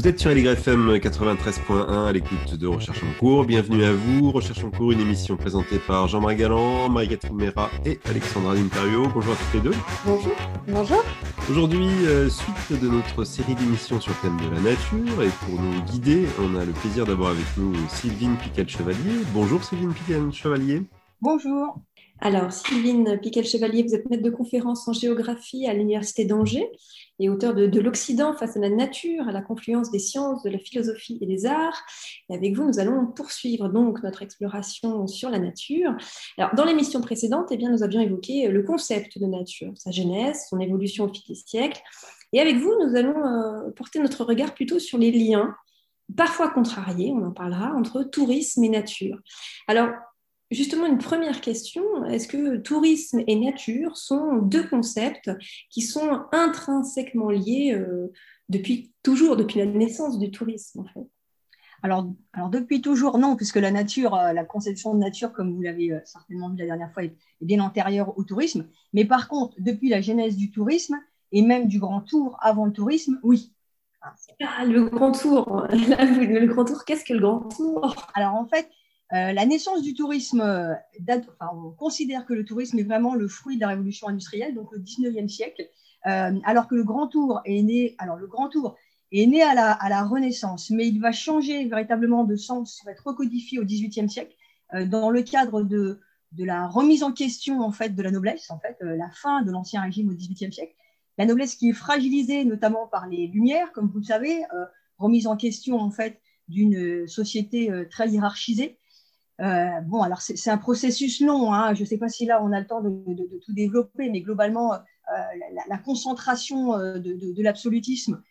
Vous êtes sur LYFM 93.1 à l'écoute de Recherche en cours. Bienvenue à vous. Recherche en cours, une émission présentée par Jean-Marie Galland, Marie-Catherine Mera et Alexandra L'Imperio. Bonjour à toutes les deux. Bonjour. Bonjour. Aujourd'hui, euh, suite de notre série d'émissions sur le thème de la nature. Et pour nous guider, on a le plaisir d'avoir avec nous Sylvine Pical-Chevalier. Bonjour Sylvine Pical-Chevalier. Bonjour. Alors, Sylvine Piquel-Chevalier, vous êtes maître de conférence en géographie à l'Université d'Angers et auteur de, l'Occident face à la nature, à la confluence des sciences, de la philosophie et des arts. Et avec vous, nous allons poursuivre donc notre exploration sur la nature. Alors, dans l'émission précédente, eh bien, nous avions évoqué le concept de nature, sa genèse, son évolution au fil des siècles. Et avec vous, nous allons euh, porter notre regard plutôt sur les liens parfois contrariés, on en parlera, entre tourisme et nature. Alors, Justement, une première question, est-ce que tourisme et nature sont deux concepts qui sont intrinsèquement liés euh, depuis toujours, depuis la naissance du tourisme en fait? Alors, alors, depuis toujours, non, puisque la nature, euh, la conception de nature, comme vous l'avez euh, certainement vu la dernière fois, est, bien antérieure au tourisme. Mais par contre, depuis la genèse du tourisme, et même du grand tour avant le tourisme, oui. Ah, le grand tour, le grand tour, qu'est-ce que le grand tour? Alors en fait, euh, la naissance du tourisme, euh, on considère que le tourisme est vraiment le fruit de la révolution industrielle, donc le 19e siècle, euh, alors que le Grand Tour est né, alors le Grand Tour est né à la, Renaissance, mais il va changer véritablement de sens, va être recodifié au 18e siècle dans le cadre de, la remise en question en fait de la noblesse, en fait, la fin de l'ancien régime au 18e siècle. La noblesse qui est fragilisée notamment par les Lumières, comme vous le savez, remise en question en fait d'une société très hiérarchisée. Euh, bon, alors c'est un processus long. Hein. Je ne sais pas si là on a le temps de, tout développer, mais globalement, euh, la, concentration euh, de, l'absolutisme,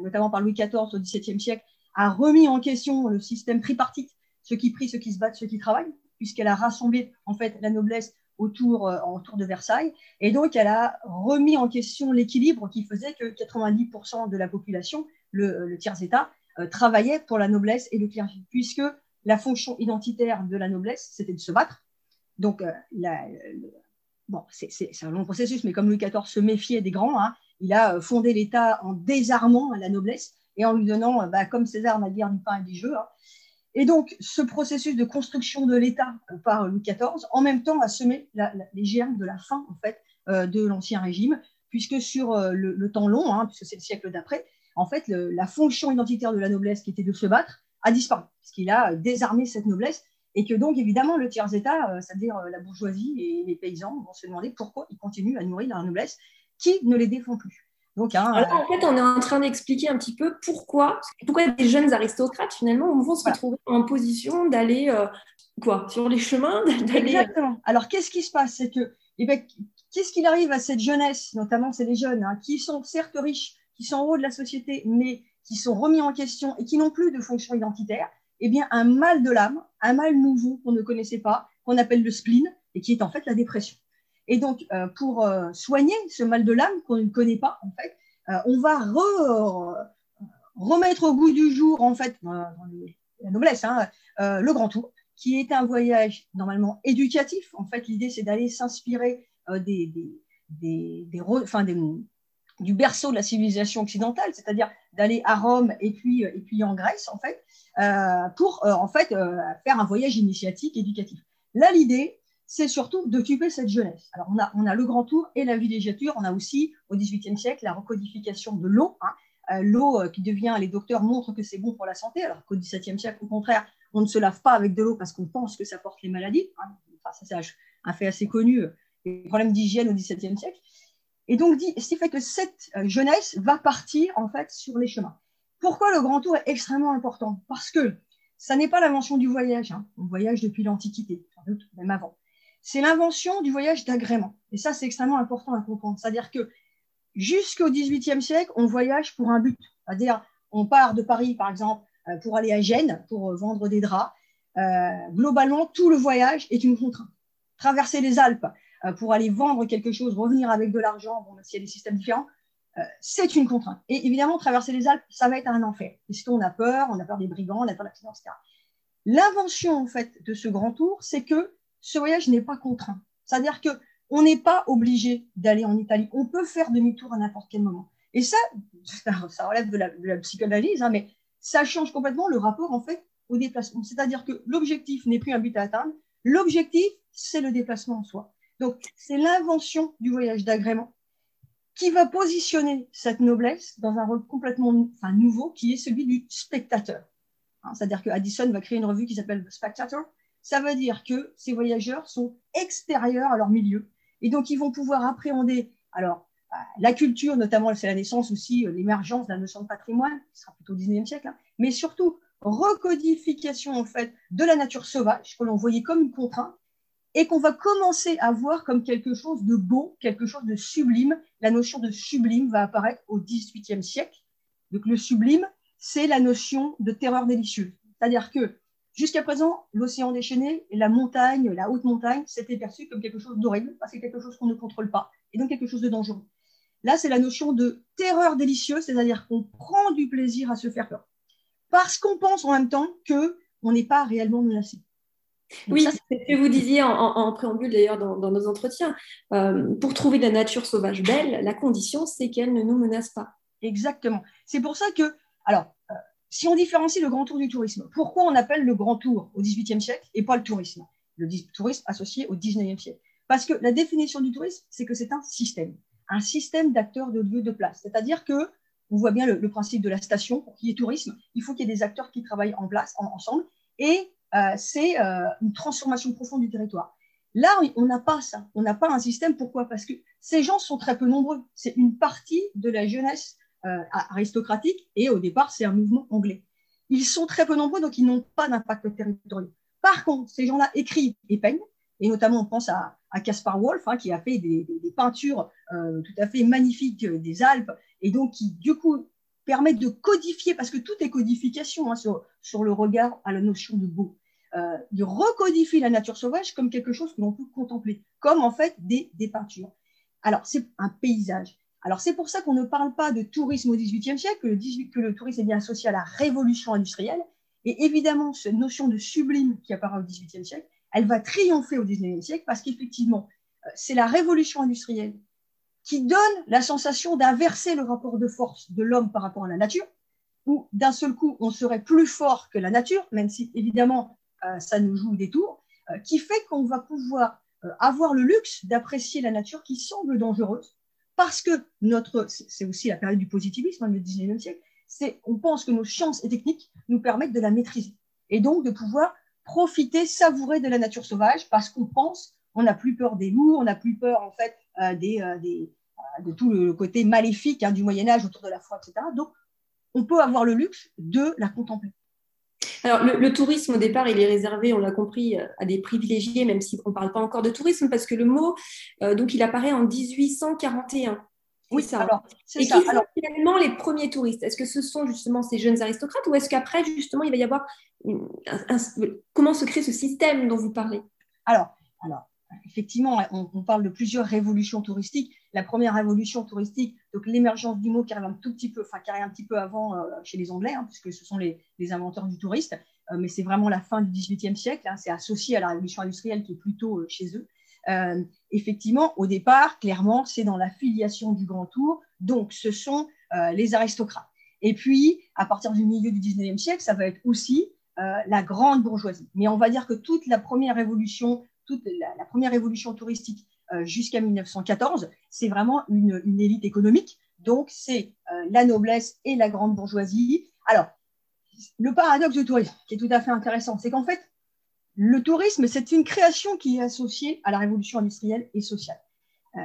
notamment par Louis XIV au XVIIe siècle, a remis en question le système tripartite, ceux qui prient, ceux qui se battent, ceux qui travaillent, puisqu'elle a rassemblé en fait la noblesse autour, de Versailles. Et donc, elle a remis en question l'équilibre qui faisait que 90% de la population, le, le tiers-État, travaillait pour la noblesse et le clergé, puisque la fonction identitaire de la noblesse, c'était de se battre. Donc, euh, bon, c'est un long processus, mais comme Louis XIV se méfiait des grands, hein, il a euh, fondé l'État en désarmant la noblesse et en lui donnant, euh, bah, comme César n'a guère du pain et du jeu. Hein. Et donc, ce processus de construction de l'État par Louis XIV, en même temps, a semé les germes de la fin en fait, de l'Ancien Régime, puisque sur le, temps long, hein, puisque c'est le siècle d'après, en fait, la fonction identitaire de la noblesse, qui était de se battre, a disparu, parce qu'il a désarmé cette noblesse, et que donc, évidemment, le tiers-État, euh, c'est-à-dire euh, la bourgeoisie et les paysans, vont se demander pourquoi ils continuent à nourrir la noblesse qui ne les défend plus. Donc, hein, en fait, on est en train d'expliquer un petit peu pourquoi, pourquoi des jeunes aristocrates, finalement, vont se retrouver en position d'aller euh, quoi sur les chemins Exactement. Alors, qu'est-ce qui se passe? C'est que, eh ben, qu'est-ce qu'il arrive à cette jeunesse, notamment c'est les jeunes, hein, qui sont certes riches, qui sont en haut de la société, mais qui sont remis en question et qui n'ont plus de fonction identitaire, eh bien, un mal de l'âme, un mal nouveau qu'on ne connaissait pas, qu'on appelle le spleen, et qui est en fait la dépression. Et donc, euh, pour euh, soigner ce mal de l'âme qu'on ne connaît pas, en fait, euh, on va remettre au goût du jour, en fait, la noblesse, hein, le Grand Tour, qui est un voyage normalement éducatif. En fait, l'idée, c'est d'aller s'inspirer des, des, des, des, du berceau de la civilisation occidentale, c'est-à-dire d'aller à Rome et puis, et puis en Grèce, en fait, euh, pour euh, en fait euh, faire un voyage initiatique, éducatif. Là, l'idée, c'est surtout d'occuper cette jeunesse. Alors, on a, on a le grand tour et la villégiature. On a aussi, au XVIIIe siècle, la recodification de l'eau. Hein. l'eau qui devient, les docteurs montrent que c'est bon pour la santé, alors qu'au XVIIe siècle, au contraire, on ne se lave pas avec de l'eau parce qu'on pense que ça porte les maladies. Hein. Ça, c'est un fait assez connu, les problèmes d'hygiène au XVIIe siècle. Et donc, ce qui fait que cette euh, jeunesse va partir en fait sur les chemins. Pourquoi le grand tour est extrêmement important? Parce que ça n'est pas l'invention du voyage. Hein. On voyage depuis l'Antiquité, même avant. C'est l'invention du voyage d'agrément. Et ça, c'est extrêmement important à comprendre. C'est-à-dire que jusqu'au XVIIIe siècle, on voyage pour un but. C'est-à-dire, on part de Paris, par exemple, euh, pour aller à Gênes, pour vendre des draps. Euh, globalement, tout le voyage est une contrainte. traverser les Alpes euh, pour aller vendre quelque chose, revenir avec de l'argent, bon, s'il y a des systèmes différents, euh, c'est une contrainte. Et évidemment, traverser les Alpes, ça va être un enfer, puisqu'on a peur, on a peur des brigands, on a peur de l'accident, etc. L'invention, en fait, de ce grand tour, c'est que ce voyage n'est pas contraint. C'est-à-dire que on n'est pas obligé d'aller en Italie. On peut faire demi-tour à n'importe quel moment. Et ça, ça relève de la, de la psychanalyse, hein, mais ça change complètement le rapport, en fait, au déplacement. C'est-à-dire que l'objectif n'est plus un but à atteindre. L'objectif, c'est le déplacement en soi. Donc, c'est l'invention du voyage d'agrément qui va positionner cette noblesse dans un rôle complètement nouveau, qui est celui du spectateur. Hein, c'est-à-dire que Addison va créer une revue qui s'appelle The Spectator. Ça veut dire que ces voyageurs sont extérieurs à leur milieu. Et donc, ils vont pouvoir appréhender, alors, euh, la culture, notamment, c'est la naissance aussi, euh, l'émergence la notion de patrimoine, qui sera plutôt au 19e siècle, hein, mais surtout, recodification, en fait, de la nature sauvage, que l'on voyait comme une contrainte, et qu'on va commencer à voir comme quelque chose de beau, quelque chose de sublime. La notion de sublime va apparaître au XVIIIe siècle. Donc le sublime, c'est la notion de terreur délicieuse. C'est-à-dire que jusqu'à présent, l'océan déchaîné, la montagne, la haute montagne, c'était perçu comme quelque chose d'horrible, parce que quelque chose qu'on ne contrôle pas, et donc quelque chose de dangereux. Là, c'est la notion de terreur délicieuse, c'est-à-dire qu'on prend du plaisir à se faire peur, parce qu'on pense en même temps que on n'est pas réellement menacé oui, c'est ce que vous disiez en, préambule d'ailleurs dans, nos entretiens. Euh, pour trouver la nature sauvage belle, la condition, c'est qu'elle ne nous menace pas. Exactement. C'est pour ça que, alors, euh, si on différencie le grand tour du tourisme, pourquoi on appelle le grand tour au XVIIIe siècle et pas le tourisme? Le tourisme associé au XIXe siècle. Parce que la définition du tourisme, c'est que c'est un système, un système d'acteurs de lieux de place. C'est-à-dire que on voit bien le, principe de la station. Pour qu'il y ait tourisme, il faut qu'il y ait des acteurs qui travaillent en place, ensemble, et euh, c'est euh, une transformation profonde du territoire. Là, on n'a pas ça. On n'a pas un système. Pourquoi? Parce que ces gens sont très peu nombreux. C'est une partie de la jeunesse euh, aristocratique et au départ, c'est un mouvement anglais. Ils sont très peu nombreux, donc ils n'ont pas d'impact territorial. Par contre, ces gens-là écrivent et peignent, et notamment on pense à, Caspar Wolf, hein, qui a fait des, peintures tout à fait magnifiques des Alpes, et donc qui, du coup, permet de codifier, parce que tout est codification hein, sur, le regard à la notion de beau, euh, de la nature sauvage comme quelque chose que l'on peut contempler, comme en fait des, des peintures. Alors, c'est un paysage. Alors, c'est pour ça qu'on ne parle pas de tourisme au XVIIIe siècle, que le, 18, que le tourisme est bien associé à la révolution industrielle. Et évidemment, cette notion de sublime qui apparaît au XVIIIe siècle, elle va triompher au XIXe siècle parce qu'effectivement, euh, c'est la révolution industrielle qui donne la sensation d'inverser le rapport de force de l'homme par rapport à la nature, où d'un seul coup, on serait plus fort que la nature, même si évidemment, euh, ça nous joue des tours, euh, qui fait qu'on va pouvoir euh, avoir le luxe d'apprécier la nature qui semble dangereuse, parce que notre, c'est aussi la période du positivisme, hein, le 19e siècle, c'est, on pense que nos sciences et techniques nous permettent de la maîtriser, et donc de pouvoir profiter, savourer de la nature sauvage, parce qu'on pense, on n'a plus peur des loups, on n'a plus peur en fait des, des, de tout le côté maléfique hein, du Moyen Âge autour de la foi, etc. Donc, on peut avoir le luxe de la contempler. Alors, le, tourisme, au départ, il est réservé, on l'a compris, à des privilégiés, même si on ne parle pas encore de tourisme, parce que le mot, euh, donc, il apparaît en 1841. Oui, ça. Alors, et qui sont finalement les premiers touristes? Est-ce que ce sont justement ces jeunes aristocrates ou est-ce qu'après, justement, il va y avoir. comment se crée ce système dont vous parlez? Alors, alors, effectivement, on, parle de plusieurs révolutions touristiques. La première révolution touristique, donc l'émergence du mot qui arrive un tout petit peu, enfin qui arrive un petit peu avant euh, chez les Anglais, hein, puisque ce sont les, inventeurs du touriste, euh, mais c'est vraiment la fin du XVIIIe siècle. Hein, c'est associé à la révolution industrielle qui est plutôt euh, chez eux. effectivement, au départ, clairement, c'est dans la filiation du Grand Tour, donc ce sont les aristocrates. Et puis, à partir du milieu du XIXe siècle, ça va être aussi la grande bourgeoisie. Mais on va dire que toute la première révolution toute la, première évolution touristique jusqu'à 1914, c'est vraiment une, élite économique. Donc, c'est euh, la noblesse et la grande bourgeoisie. Alors, le paradoxe du tourisme, qui est tout à fait intéressant, c'est qu'en fait, le tourisme, c'est une création qui est associée à la révolution industrielle et sociale. Euh,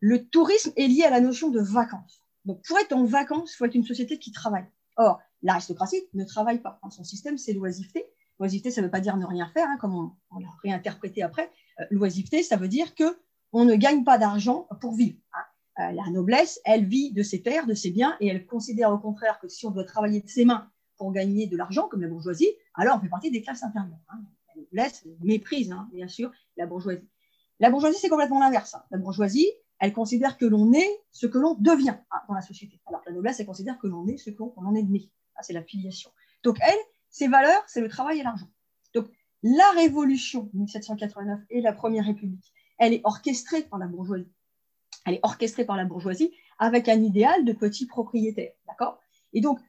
le tourisme est lié à la notion de vacances. Donc, pour être en vacances, il faut être une société qui travaille. Or, l'aristocratie ne travaille pas. Son système, c'est l'oisiveté. L'oisiveté, ça ne veut pas dire ne rien faire, hein, comme on, l'a réinterprété après. Euh, l'oisiveté, ça veut dire que on ne gagne pas d'argent pour vivre. Hein. Euh, la noblesse, elle vit de ses terres, de ses biens, et elle considère au contraire que si on doit travailler de ses mains pour gagner de l'argent, comme la bourgeoisie, alors on fait partie des classes inférieures. Hein. La noblesse méprise, bien sûr, la bourgeoisie. La bourgeoisie, c'est complètement l'inverse. Hein. La bourgeoisie, elle considère que l'on est ce que l'on devient hein, dans la société. Alors que la noblesse, elle considère que l'on est ce qu'on en est né. c'est la filiation. Donc, elle, ses valeurs, c'est le travail et l'argent. Donc, la révolution 1789 et la Première République, elle est orchestrée par la bourgeoisie. Elle est orchestrée par la bourgeoisie avec un idéal de petit propriétaire. D'accord? Et donc,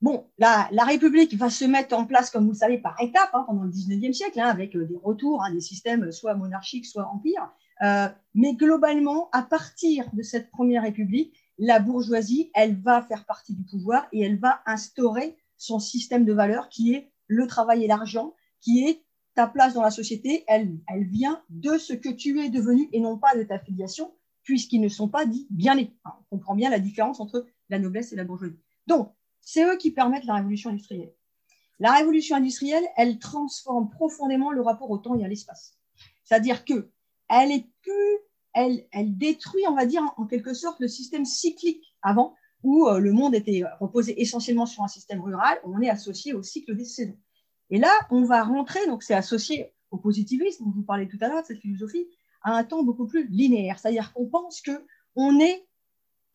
bon, la, République va se mettre en place, comme vous le savez, par étapes hein, pendant le 19e siècle, hein, avec euh, des retours, des systèmes soit monarchiques, soit empires. Euh, mais globalement, à partir de cette première république, la bourgeoisie, elle va faire partie du pouvoir et elle va instaurer son système de valeurs qui est le travail et l'argent, qui est ta place dans la société, elle, elle vient de ce que tu es devenu et non pas de ta filiation, puisqu'ils ne sont pas dits bien nés. on comprend bien la différence entre la noblesse et la bourgeoisie. Donc, c'est eux qui permettent la révolution industrielle. La révolution industrielle, elle transforme profondément le rapport au temps et à l'espace. C'est-à-dire que elle est plus, elle, elle détruit, on va dire, en, quelque sorte, le système cyclique avant, où euh, le monde était reposé essentiellement sur un système rural, on est associé au cycle des saisons. Et là, on va rentrer, donc c'est associé au positivisme, dont vous parlez tout à l'heure, de cette philosophie, à un temps beaucoup plus linéaire. C'est-à-dire qu'on pense que on est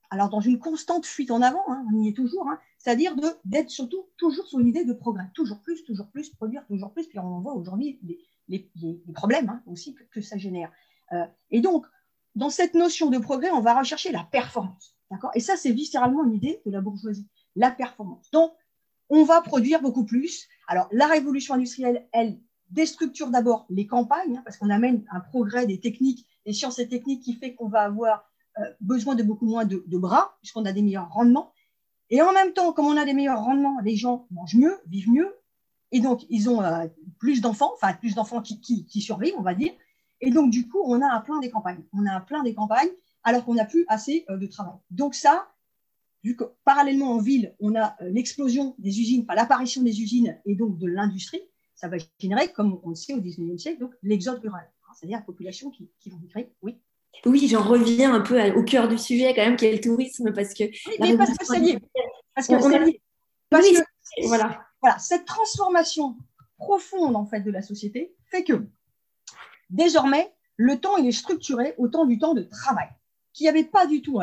alors dans une constante fuite en avant, hein, on y est toujours, hein, c'est-à-dire d'être surtout toujours sur une idée de progrès, toujours plus, toujours plus, produire toujours plus, puis on voit aujourd'hui les, problèmes hein, aussi que, ça génère. Euh, et donc, dans cette notion de progrès, on va rechercher la performance. Et ça, c'est viscéralement une idée de la bourgeoisie, la performance. Donc, on va produire beaucoup plus. Alors, la révolution industrielle, elle déstructure d'abord les campagnes, hein, parce qu'on amène un progrès des techniques, des sciences et techniques qui fait qu'on va avoir euh, besoin de beaucoup moins de, bras, puisqu'on a des meilleurs rendements. Et en même temps, comme on a des meilleurs rendements, les gens mangent mieux, vivent mieux, et donc ils ont euh, plus d'enfants, enfin plus d'enfants qui, survivent, on va dire. Et donc du coup, on a un plein des campagnes. On a un plein des campagnes, alors qu'on n'a plus assez euh, de travail. Donc ça, vu que parallèlement en ville, on a l'explosion des usines, enfin l'apparition des usines et donc de l'industrie, ça va générer, comme on le sait au 19e siècle, donc l'exode rural, c'est-à-dire la population qui, qui vont migrer, oui. Oui, j'en reviens un peu au cœur du sujet quand même, qui est le tourisme, parce que... Oui, parce que lié. Parce que Parce que, voilà. voilà, cette transformation profonde en fait de la société fait que désormais, le temps il est structuré autant du temps de travail, qu'il n'y avait pas du tout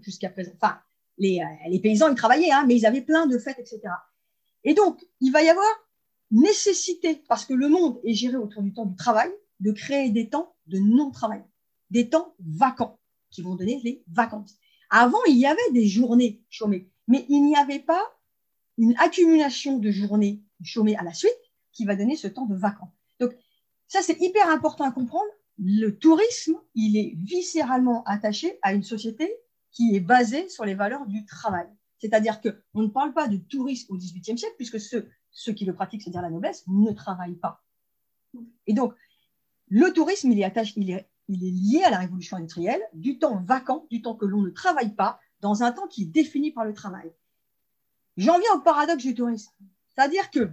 jusqu'à présent. Enfin, les, euh, les, paysans, ils travaillaient, hein, mais ils avaient plein de fêtes, etc. Et donc, il va y avoir nécessité, parce que le monde est géré autour du temps du travail, de créer des temps de non-travail des temps vacants qui vont donner les vacances. Avant, il y avait des journées chômées, mais il n'y avait pas une accumulation de journées chômées à la suite qui va donner ce temps de vacances. Donc, ça, c'est hyper important à comprendre. Le tourisme, il est viscéralement attaché à une société qui est basée sur les valeurs du travail. C'est-à-dire qu'on ne parle pas de tourisme au XVIIIe siècle, puisque ceux, ceux qui le pratiquent, c'est-à-dire la noblesse, ne travaillent pas. Et donc, le tourisme, il est, attaché, il est il est lié à la révolution industrielle, du temps vacant, du temps que l'on ne travaille pas, dans un temps qui est défini par le travail. J'en viens au paradoxe du tourisme. C'est-à-dire que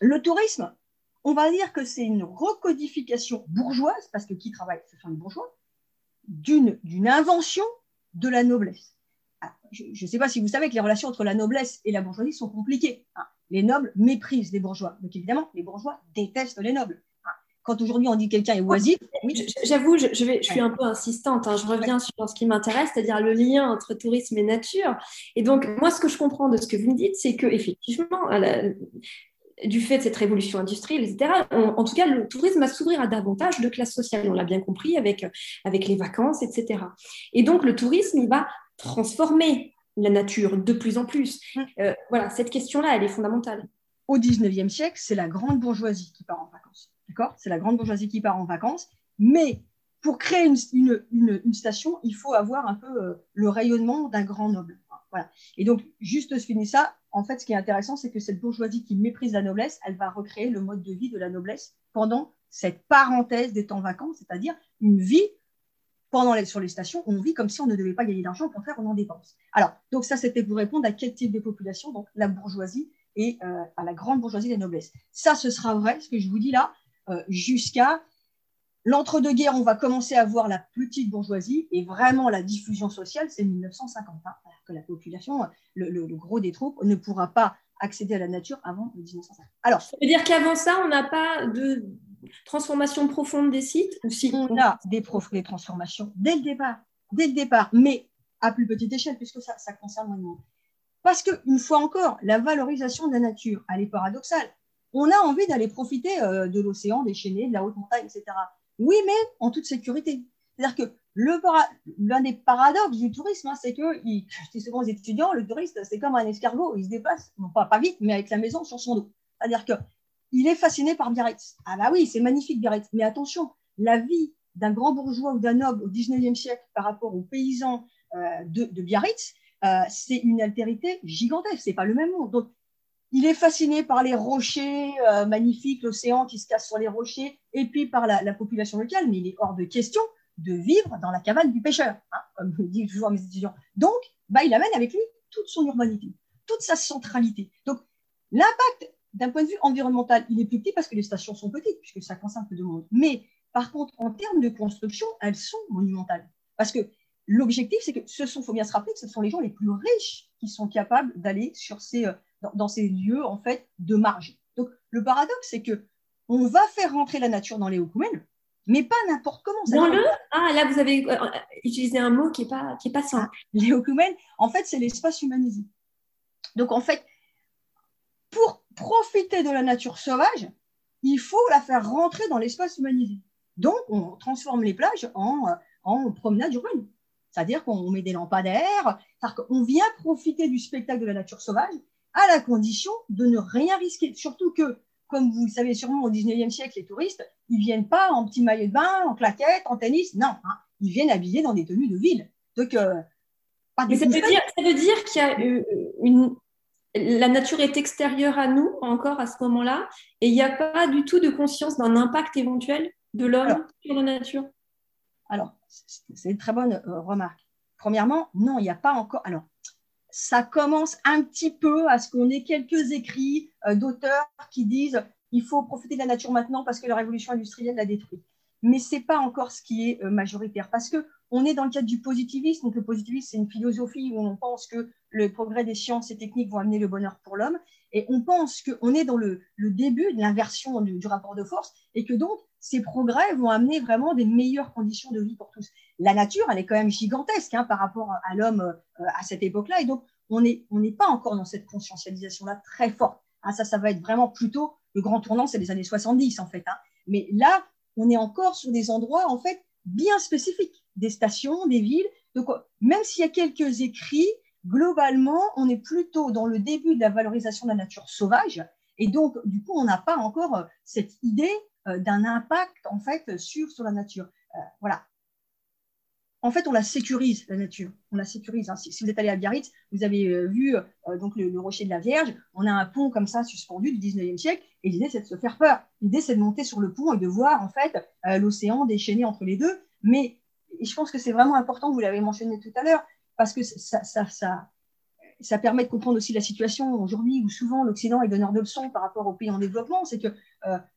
le tourisme, on va dire que c'est une recodification bourgeoise, parce que qui travaille, ce sont les bourgeois, d'une invention de la noblesse. Ah, je ne sais pas si vous savez que les relations entre la noblesse et la bourgeoisie sont compliquées. Hein. Les nobles méprisent les bourgeois. Donc évidemment, les bourgeois détestent les nobles quand aujourd'hui on dit quelqu'un est oisif. J'avoue, je, je, vais, je suis un peu insistante. Hein. je reviens sur ce qui m'intéresse, c'est-à-dire le lien entre tourisme et nature. Et donc, moi, ce que je comprends de ce que vous me dites, c'est que effectivement, du fait de cette révolution industrielle, etc., en tout cas, le tourisme va s'ouvrir à davantage de classes sociales. On l'a bien compris avec, avec les vacances, etc. Et donc, le tourisme, il va transformer la nature de plus en plus. Hum. Euh, voilà, cette question-là, elle est fondamentale. Au 19e siècle, c'est la grande bourgeoisie qui part en vacances. C'est la grande bourgeoisie qui part en vacances. Mais pour créer une, station, il faut avoir un peu euh, le rayonnement d'un grand noble. Voilà. Et donc, juste je finis ça. En fait, ce qui est intéressant, c'est que cette bourgeoisie qui méprise la noblesse, elle va recréer le mode de vie de la noblesse pendant cette parenthèse des temps vacants, c'est-à-dire une vie pendant les, sur les stations, on vit comme si on ne devait pas gagner d'argent, au contraire, on en dépense. Alors, donc ça, c'était pour répondre à quel type de population, donc la bourgeoisie et euh, à la grande bourgeoisie de la noblesse. Ça, ce sera vrai, ce que je vous dis là, euh, jusqu'à l'entre-deux-guerres, on va commencer à voir la petite bourgeoisie et vraiment la diffusion sociale, c'est 1950, hein, que la population, le, gros des troupes, ne pourra pas accéder à la nature avant 1950. Alors, ça veut dire qu'avant ça, on n'a pas de transformation profonde des sites ou si? On a des, des transformations dès le départ, dès le départ, mais à plus petite échelle, puisque ça, ça concerne le monde. Parce qu'une fois encore, la valorisation de la nature, elle est paradoxale. On a envie d'aller profiter euh, de l'océan déchaîné, de la haute montagne, etc. Oui, mais en toute sécurité. C'est-à-dire que l'un des paradoxes du tourisme, hein, c'est que, je dis souvent aux étudiants, le touriste, c'est comme un escargot, il se déplace, pas, vite, mais avec la maison sur son dos. C'est-à-dire qu'il est fasciné par Biarritz. Ah bah oui, c'est magnifique Biarritz, mais attention, la vie d'un grand bourgeois ou d'un noble au 19e siècle par rapport aux paysans euh, de, Biarritz, euh, c'est une altérité gigantesque, c'est pas le même monde. Donc, il est fasciné par les rochers euh, magnifiques, l'océan qui se casse sur les rochers, et puis par la, la, population locale, mais il est hors de question de vivre dans la cabane du pêcheur, hein, comme je dis toujours à mes étudiants. Donc, bah, il amène avec lui toute son urbanité, toute sa centralité. Donc, l'impact d'un point de vue environnemental, il est plus petit parce que les stations sont petites, puisque ça concerne peu de monde. Mais par contre, en termes de construction, elles sont monumentales. Parce que l'objectif, c'est que ce sont, faut bien se rappeler que ce sont les gens les plus riches qui sont capables d'aller sur ces, euh, dans, ces lieux en fait de marge. Donc, le paradoxe, c'est que on va faire rentrer la nature dans les Okumènes, mais pas n'importe comment. Dans le Ah, là, vous avez euh, utilisé un mot qui n'est pas, qui est pas simple. Les Okumènes, en fait, c'est l'espace humanisé. Donc, en fait, pour profiter de la nature sauvage, il faut la faire rentrer dans l'espace humanisé. Donc, on transforme les plages en, euh, en promenade urbaine. C'est-à-dire qu'on met des lampadaires, qu'on vient profiter du spectacle de la nature sauvage à la condition de ne rien risquer. Surtout que comme vous le savez sûrement, au 19e siècle, les touristes, ils viennent pas en petit maillot de bain, en claquettes, en tennis, non, hein. ils viennent habillés dans des tenues de ville. Donc, euh, ça, veut dire, ça veut dire qu'il y a euh, une, la nature est extérieure à nous encore à ce moment-là, et il n'y a pas du tout de conscience d'un impact éventuel de l'homme sur la nature. Alors, c'est une très bonne euh, remarque. Premièrement, non, il n'y a pas encore. Alors, ça commence un petit peu à ce qu'on ait quelques écrits euh, d'auteurs qui disent il faut profiter de la nature maintenant parce que la révolution industrielle l'a détruit. Mais ce n'est pas encore ce qui est euh, majoritaire parce que on est dans le cadre du positivisme. Donc le positivisme, c'est une philosophie où on pense que le progrès des sciences et techniques vont amener le bonheur pour l'homme. Et on pense qu'on est dans le, début de l'inversion du, rapport de force et que donc ces progrès vont amener vraiment des meilleures conditions de vie pour tous. La nature, elle est quand même gigantesque hein, par rapport à l'homme euh, à cette époque-là. Et donc, on n'est pas encore dans cette conscientisation-là très forte. Ah, ça, ça va être vraiment plutôt le grand tournant, c'est les années 70 en fait. Hein. Mais là, on est encore sur des endroits en fait bien spécifiques, des stations, des villes. Donc, même s'il y a quelques écrits, globalement, on est plutôt dans le début de la valorisation de la nature sauvage. Et donc, du coup, on n'a pas encore euh, cette idée euh, d'un impact en fait sur, la nature. Euh, voilà en fait, on la sécurise, la nature. On la sécurise. Hein. Si, vous êtes allé à Biarritz, vous avez vu donc le, rocher de la Vierge. On a un pont comme ça suspendu du 19e siècle. Et l'idée, c'est de se faire peur. L'idée, c'est de monter sur le pont et de voir, en fait, l'océan déchaîné entre les deux. Mais je pense que c'est vraiment important, vous l'avez mentionné tout à l'heure, parce que ça, ça, ça, permet de comprendre aussi la situation aujourd'hui où souvent l'Occident est donneur de leçons par rapport aux pays en développement. C'est que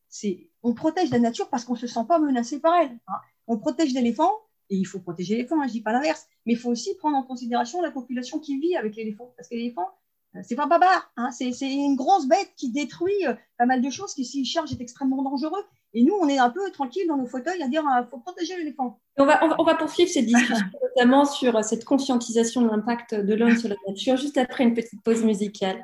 c'est on protège la nature parce qu'on ne se sent pas menacé par elle. Hein. On protège l'éléphant et il faut protéger l'éléphant, hein, je ne dis pas l'inverse, mais il faut aussi prendre en considération la population qui vit avec l'éléphant, parce que l'éléphant, euh, c'est pas barbare, hein, c'est une grosse bête qui détruit euh, pas mal de choses, qui s'il charge est extrêmement dangereux. Et nous, on est un peu tranquille dans nos fauteuils à dire il euh, faut protéger l'éléphant. On va, on, va, poursuivre cette discussion, notamment sur cette conscientisation de l'impact de l'homme sur la nature, juste après une petite pause musicale.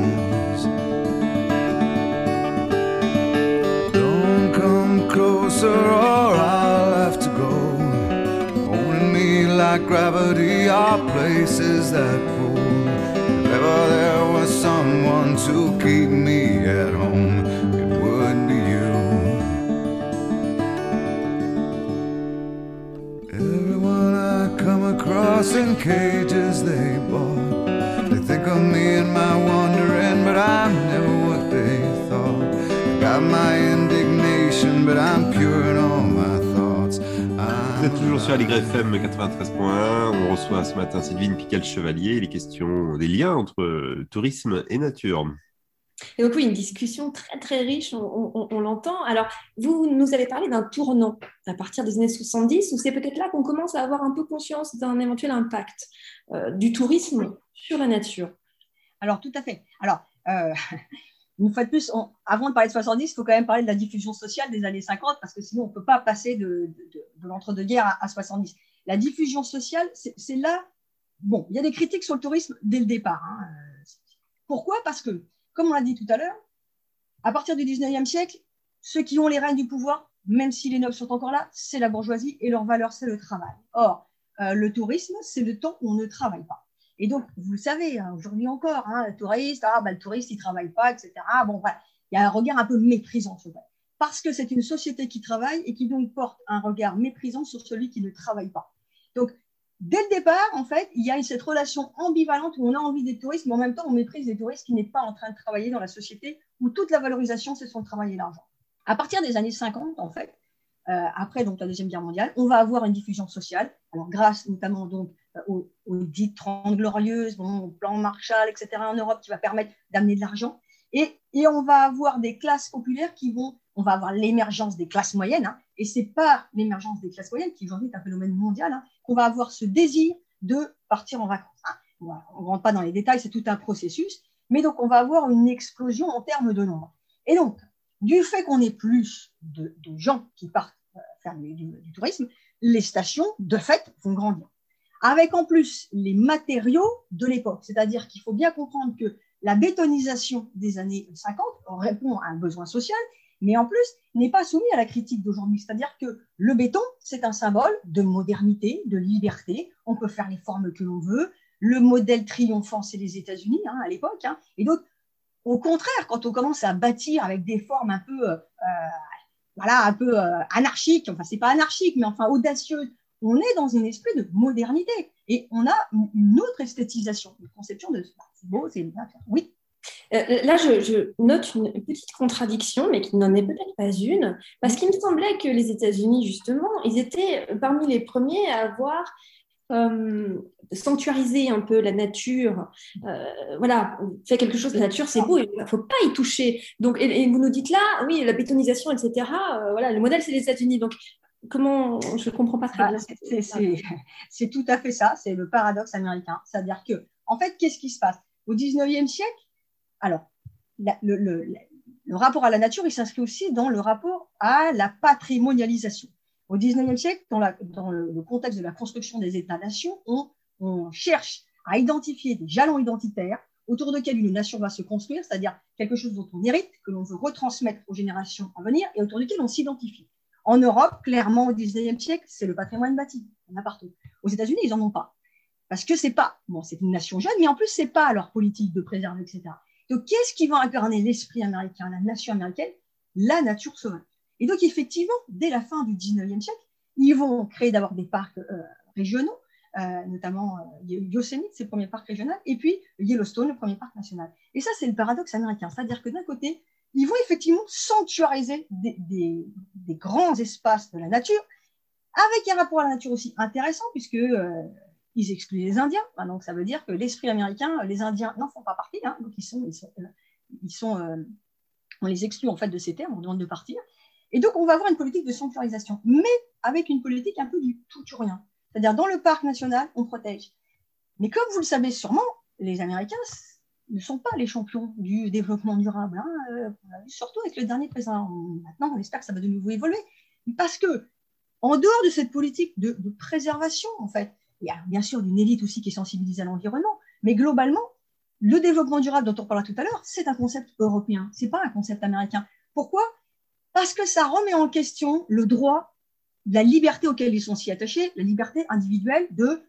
Closer or I'll have to go. Owning me like gravity are places that pull. If ever there was someone to keep me at home, it would be you. Everyone I come across in cages they bought, they think of me and my wandering, but I'm never what they thought. I got my toujours sur FM 93.1. On reçoit ce matin Sylvine Pical-Chevalier. Les questions des liens entre tourisme et nature. Et donc oui, une discussion très très riche, on, on- on l'entend. Alors, vous nous avez parlé d'un tournant à partir des années 70, où c'est peut-être là qu'on commence à avoir un peu conscience d'un éventuel impact euh, du tourisme sur la nature. Alors, tout à fait. Alors, euh, une fois de plus, avant de parler de 70, il faut quand même parler de la diffusion sociale des années 50, parce que sinon, on ne peut pas passer de, de- de- de l'entre-deux-guerres à, à 70. La diffusion sociale, c'est là. Bon, il y a des critiques sur le tourisme dès le départ. hein. Pourquoi? Parce que, comme on l'a dit tout à l'heure, à partir du 19e siècle, ceux qui ont les rênes du pouvoir, même si les nobles sont encore là, c'est la bourgeoisie et leur valeur, c'est le travail. Or, euh, le tourisme, c'est le temps où on ne travaille pas. Et donc, vous le savez, hein, aujourd'hui encore, hein, le touriste, ah, bah, le touriste, il ne travaille pas, etc. Bon, voilà, il y a un regard un peu méprisant sur ça. Parce que c'est une société qui travaille et qui donc porte un regard méprisant sur celui qui ne travaille pas. Donc, dès le départ, en fait, il y a cette relation ambivalente où on a envie des touristes, mais en même temps, on méprise les touristes qui n'est pas en train de travailler dans la société où toute la valorisation, c'est son travail et l'argent. À partir des années 50, en fait, euh, après donc la Deuxième Guerre mondiale, on va avoir une diffusion sociale, alors grâce notamment donc aux, aux dites Trente Glorieuses, bon, au plan Marshall, etc. en Europe, qui va permettre d'amener de l'argent. Et, on va avoir des classes populaires qui vont, on va avoir l'émergence des classes moyennes, hein, et c'est pas l'émergence des classes moyennes qui aujourd'hui est un phénomène mondial, hein, qu'on va avoir ce désir de partir en vacances. hein. On ne rentre pas dans les détails, c'est tout un processus, mais donc on va avoir une explosion en termes de nombre. Et donc, du fait qu'on ait plus de, gens qui partent euh, faire du tourisme, les stations, de fait, vont grandir. Avec en plus les matériaux de l'époque, c'est-à-dire qu'il faut bien comprendre que la bétonisation des années 50 répond à un besoin social, mais en plus n'est pas soumis à la critique d'aujourd'hui. C'est-à-dire que le béton, c'est un symbole de modernité, de liberté. On peut faire les formes que l'on veut. Le modèle triomphant, c'est les États-Unis hein, à l'époque. hein. Et donc, au contraire, quand on commence à bâtir avec des formes un peu, euh, voilà, un peu euh, anarchiques, enfin, c'est pas anarchique, mais enfin audacieuses, on est dans un esprit de modernité et on a une- autre esthétisation, une conception de bah, beau, c'est bien. Oui. Euh, là, je, note une petite contradiction, mais qui n'en est peut-être pas une, parce qu'il me semblait que les États-Unis, justement, ils étaient parmi les premiers à avoir euh, sanctuarisé un peu la nature. Euh, voilà, on fait quelque chose la nature, c'est beau, il ne faut pas y toucher. Donc, et, et vous nous dites là, oui, la bétonisation, etc. euh, voilà, le modèle, c'est les États-Unis. Donc, comment Je ne comprends pas très Ah, bien. c'est- tout à fait ça, c'est le paradoxe américain. C'est-à-dire que, en fait, qu'est-ce qui se passe? Au 19e siècle, alors, la- le, le- le- le rapport à la nature, il s'inscrit aussi dans le rapport à la patrimonialisation. Au 19e siècle, dans, la- dans le, le contexte de la construction des États-nations, on, on cherche à identifier des jalons identitaires autour desquels une nation va se construire, c'est-à-dire quelque chose dont on hérite, que l'on veut retransmettre aux générations à venir et autour duquel on s'identifie. En Europe, clairement, au 19e siècle, c'est le patrimoine bâti. En a partout. Aux États-Unis, ils n'en ont pas. Parce que c'est pas, bon, c'est une nation jeune, mais en plus, c'est pas leur politique de préserver, etc. Donc, qu'est-ce qui va incarner l'esprit américain, la nation américaine? La nature sauvage. Et donc, effectivement, dès la fin du 19e siècle, ils vont créer d'abord des parcs euh, régionaux, euh, notamment euh, Yosemite, c'est le premier parc régional, et puis Yellowstone, le premier parc national. Et ça, c'est le paradoxe américain. C'est-à-dire que d'un côté, ils vont effectivement sanctuariser des, grands espaces de la nature, avec un rapport à la nature aussi intéressant, puisque euh, ils excluent les Indiens. Donc ça veut dire que l'esprit américain, les Indiens n'en font pas partie. hein, donc ils sont, euh, euh, on les exclut en fait de ces termes, on demande de partir. Et donc on va avoir une politique de sanctuarisation, mais avec une politique un peu du tout ou rien. C'est-à-dire dans le parc national, on protège. Mais comme vous le savez sûrement, les Américains ne sont pas les champions du développement durable. hein. Euh, surtout avec le dernier président. Maintenant, on espère que ça va de nouveau évoluer. Parce que, en dehors de cette politique de, préservation, en fait, il y a bien sûr une élite aussi qui est sensibilisée à l'environnement, mais globalement, le développement durable dont on parlait tout à l'heure, c'est un concept européen, c'est pas un concept américain. Pourquoi? Parce que ça remet en question le droit la liberté auquel ils sont si attachés, la liberté individuelle de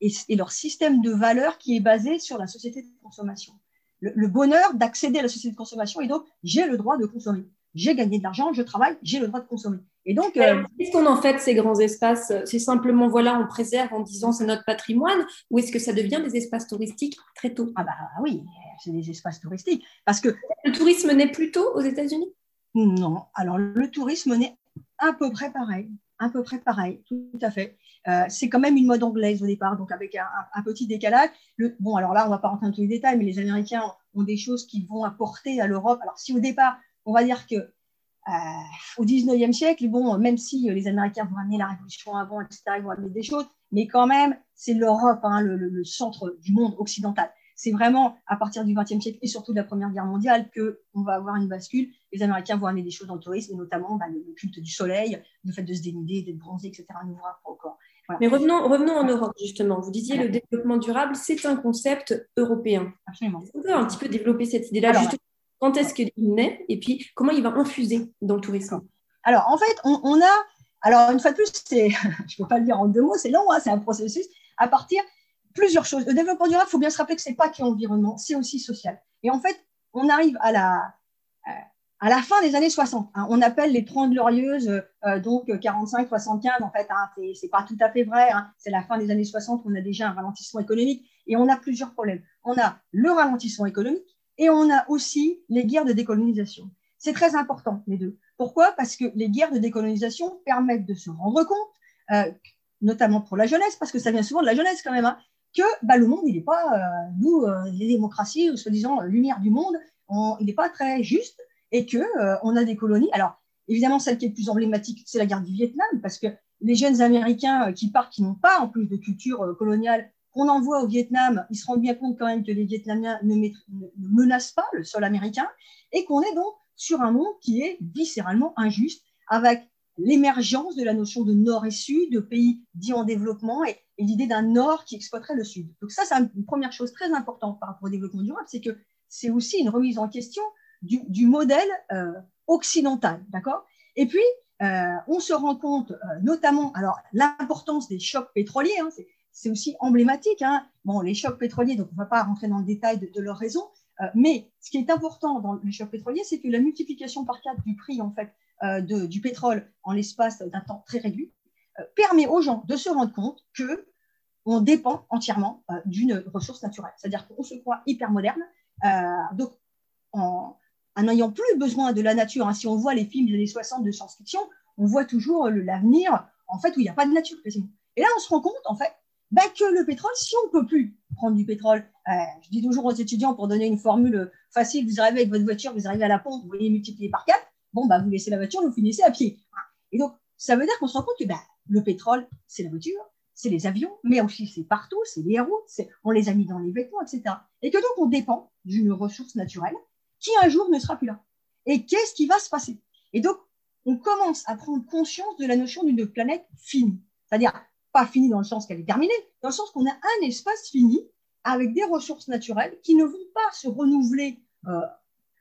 et, et leur système de valeurs qui est basé sur la société de consommation. Le, le bonheur d'accéder à la société de consommation et donc j'ai le droit de consommer. J'ai gagné de l'argent, je travaille, j'ai le droit de consommer. Et donc, euh, qu'est-ce qu'on en fait ces grands espaces? C'est simplement voilà, on préserve en disant c'est notre patrimoine, ou est-ce que ça devient des espaces touristiques très tôt? Ah bah oui, c'est des espaces touristiques parce que le tourisme naît plus tôt aux États-Unis? Non, alors le tourisme naît à peu près pareil, à peu près pareil, tout à fait. Euh, c'est quand même une mode anglaise au départ, donc avec un, un petit décalage. Le, bon, alors là, on va pas rentrer dans tous les détails, mais les Américains ont des choses qu'ils vont apporter à l'Europe. Alors si au départ, on va dire que euh, au 19e siècle, bon, même si les Américains vont amener la révolution avant, etc., ils vont amener des choses, mais quand même, c'est l'Europe, hein, le, centre du monde occidental. C'est vraiment à partir du 20e siècle et surtout de la Première Guerre mondiale que on va avoir une bascule. Les Américains vont amener des choses dans le tourisme, et notamment bah, le, culte du soleil, le fait de se dénuder, d'être bronzé, etc. On ouvrira encore. Voilà. Mais revenons, revenons en Europe, justement. Vous disiez le développement durable, c'est un concept européen. Absolument. On peut un petit peu développer cette idée-là, justement? Quand est-ce qu'il naît et puis comment il va infuser dans le tourisme? Alors, en fait, on, on, a, alors une fois de plus, c'est, je ne peux pas le dire en deux mots, c'est long, hein, c'est un processus à partir plusieurs choses. Le développement durable, il faut bien se rappeler que ce n'est pas qu'environnement, c'est aussi social. Et en fait, on arrive à la, à la fin des années 60. Hein, on appelle les 30 glorieuses, euh, donc 45, 75, en fait, hein, c'est pas tout à fait vrai. Hein, c'est la fin des années 60, on a déjà un ralentissement économique et on a plusieurs problèmes. On a le ralentissement économique, et on a aussi les guerres de décolonisation. C'est très important, les deux. Pourquoi? Parce que les guerres de décolonisation permettent de se rendre compte, euh, notamment pour la jeunesse, parce que ça vient souvent de la jeunesse quand même, hein, que bah, le monde, il n'est pas, euh, nous, euh, les démocraties, ou soi-disant lumière du monde, on, il n'est pas très juste, et que euh, on a des colonies. Alors, évidemment, celle qui est plus emblématique, c'est la guerre du Vietnam, parce que les jeunes Américains qui partent, qui n'ont pas en plus de culture coloniale, qu'on envoie au Vietnam, ils se rendent bien compte quand même que les Vietnamiens ne menacent pas le sol américain et qu'on est donc sur un monde qui est viscéralement injuste avec l'émergence de la notion de nord et sud, de pays dits en développement et, et l'idée d'un nord qui exploiterait le sud. Donc ça, c'est une première chose très importante par rapport au développement durable, c'est que c'est aussi une remise en question du, modèle euh, occidental, d'accord? Et puis, euh, on se rend compte euh, notamment, alors l'importance des chocs pétroliers, hein, c'est aussi emblématique. Hein. Bon, les chocs pétroliers, donc on ne va pas rentrer dans le détail de, de leurs raisons, mais ce qui est important dans les chocs pétroliers, c'est que la multiplication par quatre du prix en fait du pétrole en l'espace d'un temps très réduit permet aux gens de se rendre compte que on dépend entièrement d'une ressource naturelle. C'est-à-dire qu'on se croit hyper moderne, donc en, en n'ayant plus besoin de la nature. Hein. Si on voit les films des années 60 de science-fiction, on voit toujours l'avenir en fait où il n'y a pas de nature. Et là, on se rend compte en fait bah, que le pétrole, si on ne peut plus prendre du pétrole, euh, je dis toujours aux étudiants pour donner une formule facile, vous arrivez avec votre voiture, vous arrivez à la pompe, vous voyez multiplier par 4, bon, bah, vous laissez la voiture, vous finissez à pied. Et donc, ça veut dire qu'on se rend compte que bah, le pétrole, c'est la voiture, c'est les avions, mais aussi c'est partout, c'est les routes, on les a mis dans les vêtements, etc. Et que donc, on dépend d'une ressource naturelle qui un jour ne sera plus là. Et qu'est-ce qui va se passer Et donc, on commence à prendre conscience de la notion d'une planète finie. C'est-à-dire, pas finie dans le sens qu'elle est terminée, dans le sens qu'on a un espace fini avec des ressources naturelles qui ne vont pas se renouveler euh,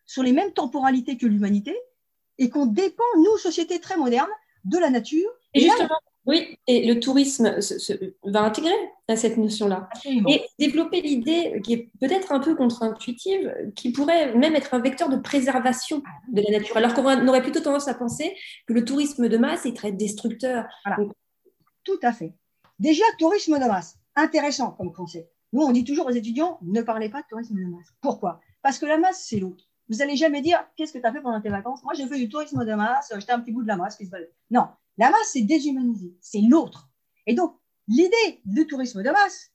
sur les mêmes temporalités que l'humanité et qu'on dépend, nous, société très moderne, de la nature. Et, et justement, là, oui, et le tourisme se, se, va intégrer à cette notion-là. Et développer l'idée qui est peut-être un peu contre-intuitive, qui pourrait même être un vecteur de préservation de la nature. Alors qu'on aurait plutôt tendance à penser que le tourisme de masse est très destructeur. Voilà. Donc, Tout à fait. Déjà, tourisme de masse, intéressant comme concept. Nous, on dit toujours aux étudiants, ne parlez pas de tourisme de masse. Pourquoi? Parce que la masse, c'est l'autre. Vous n'allez jamais dire, qu'est-ce que tu as fait pendant tes vacances? Moi, j'ai fait du tourisme de masse, j'étais un petit bout de la masse qui se balade. Non, la masse, c'est déshumanisé, c'est l'autre. Et donc, l'idée du tourisme de masse,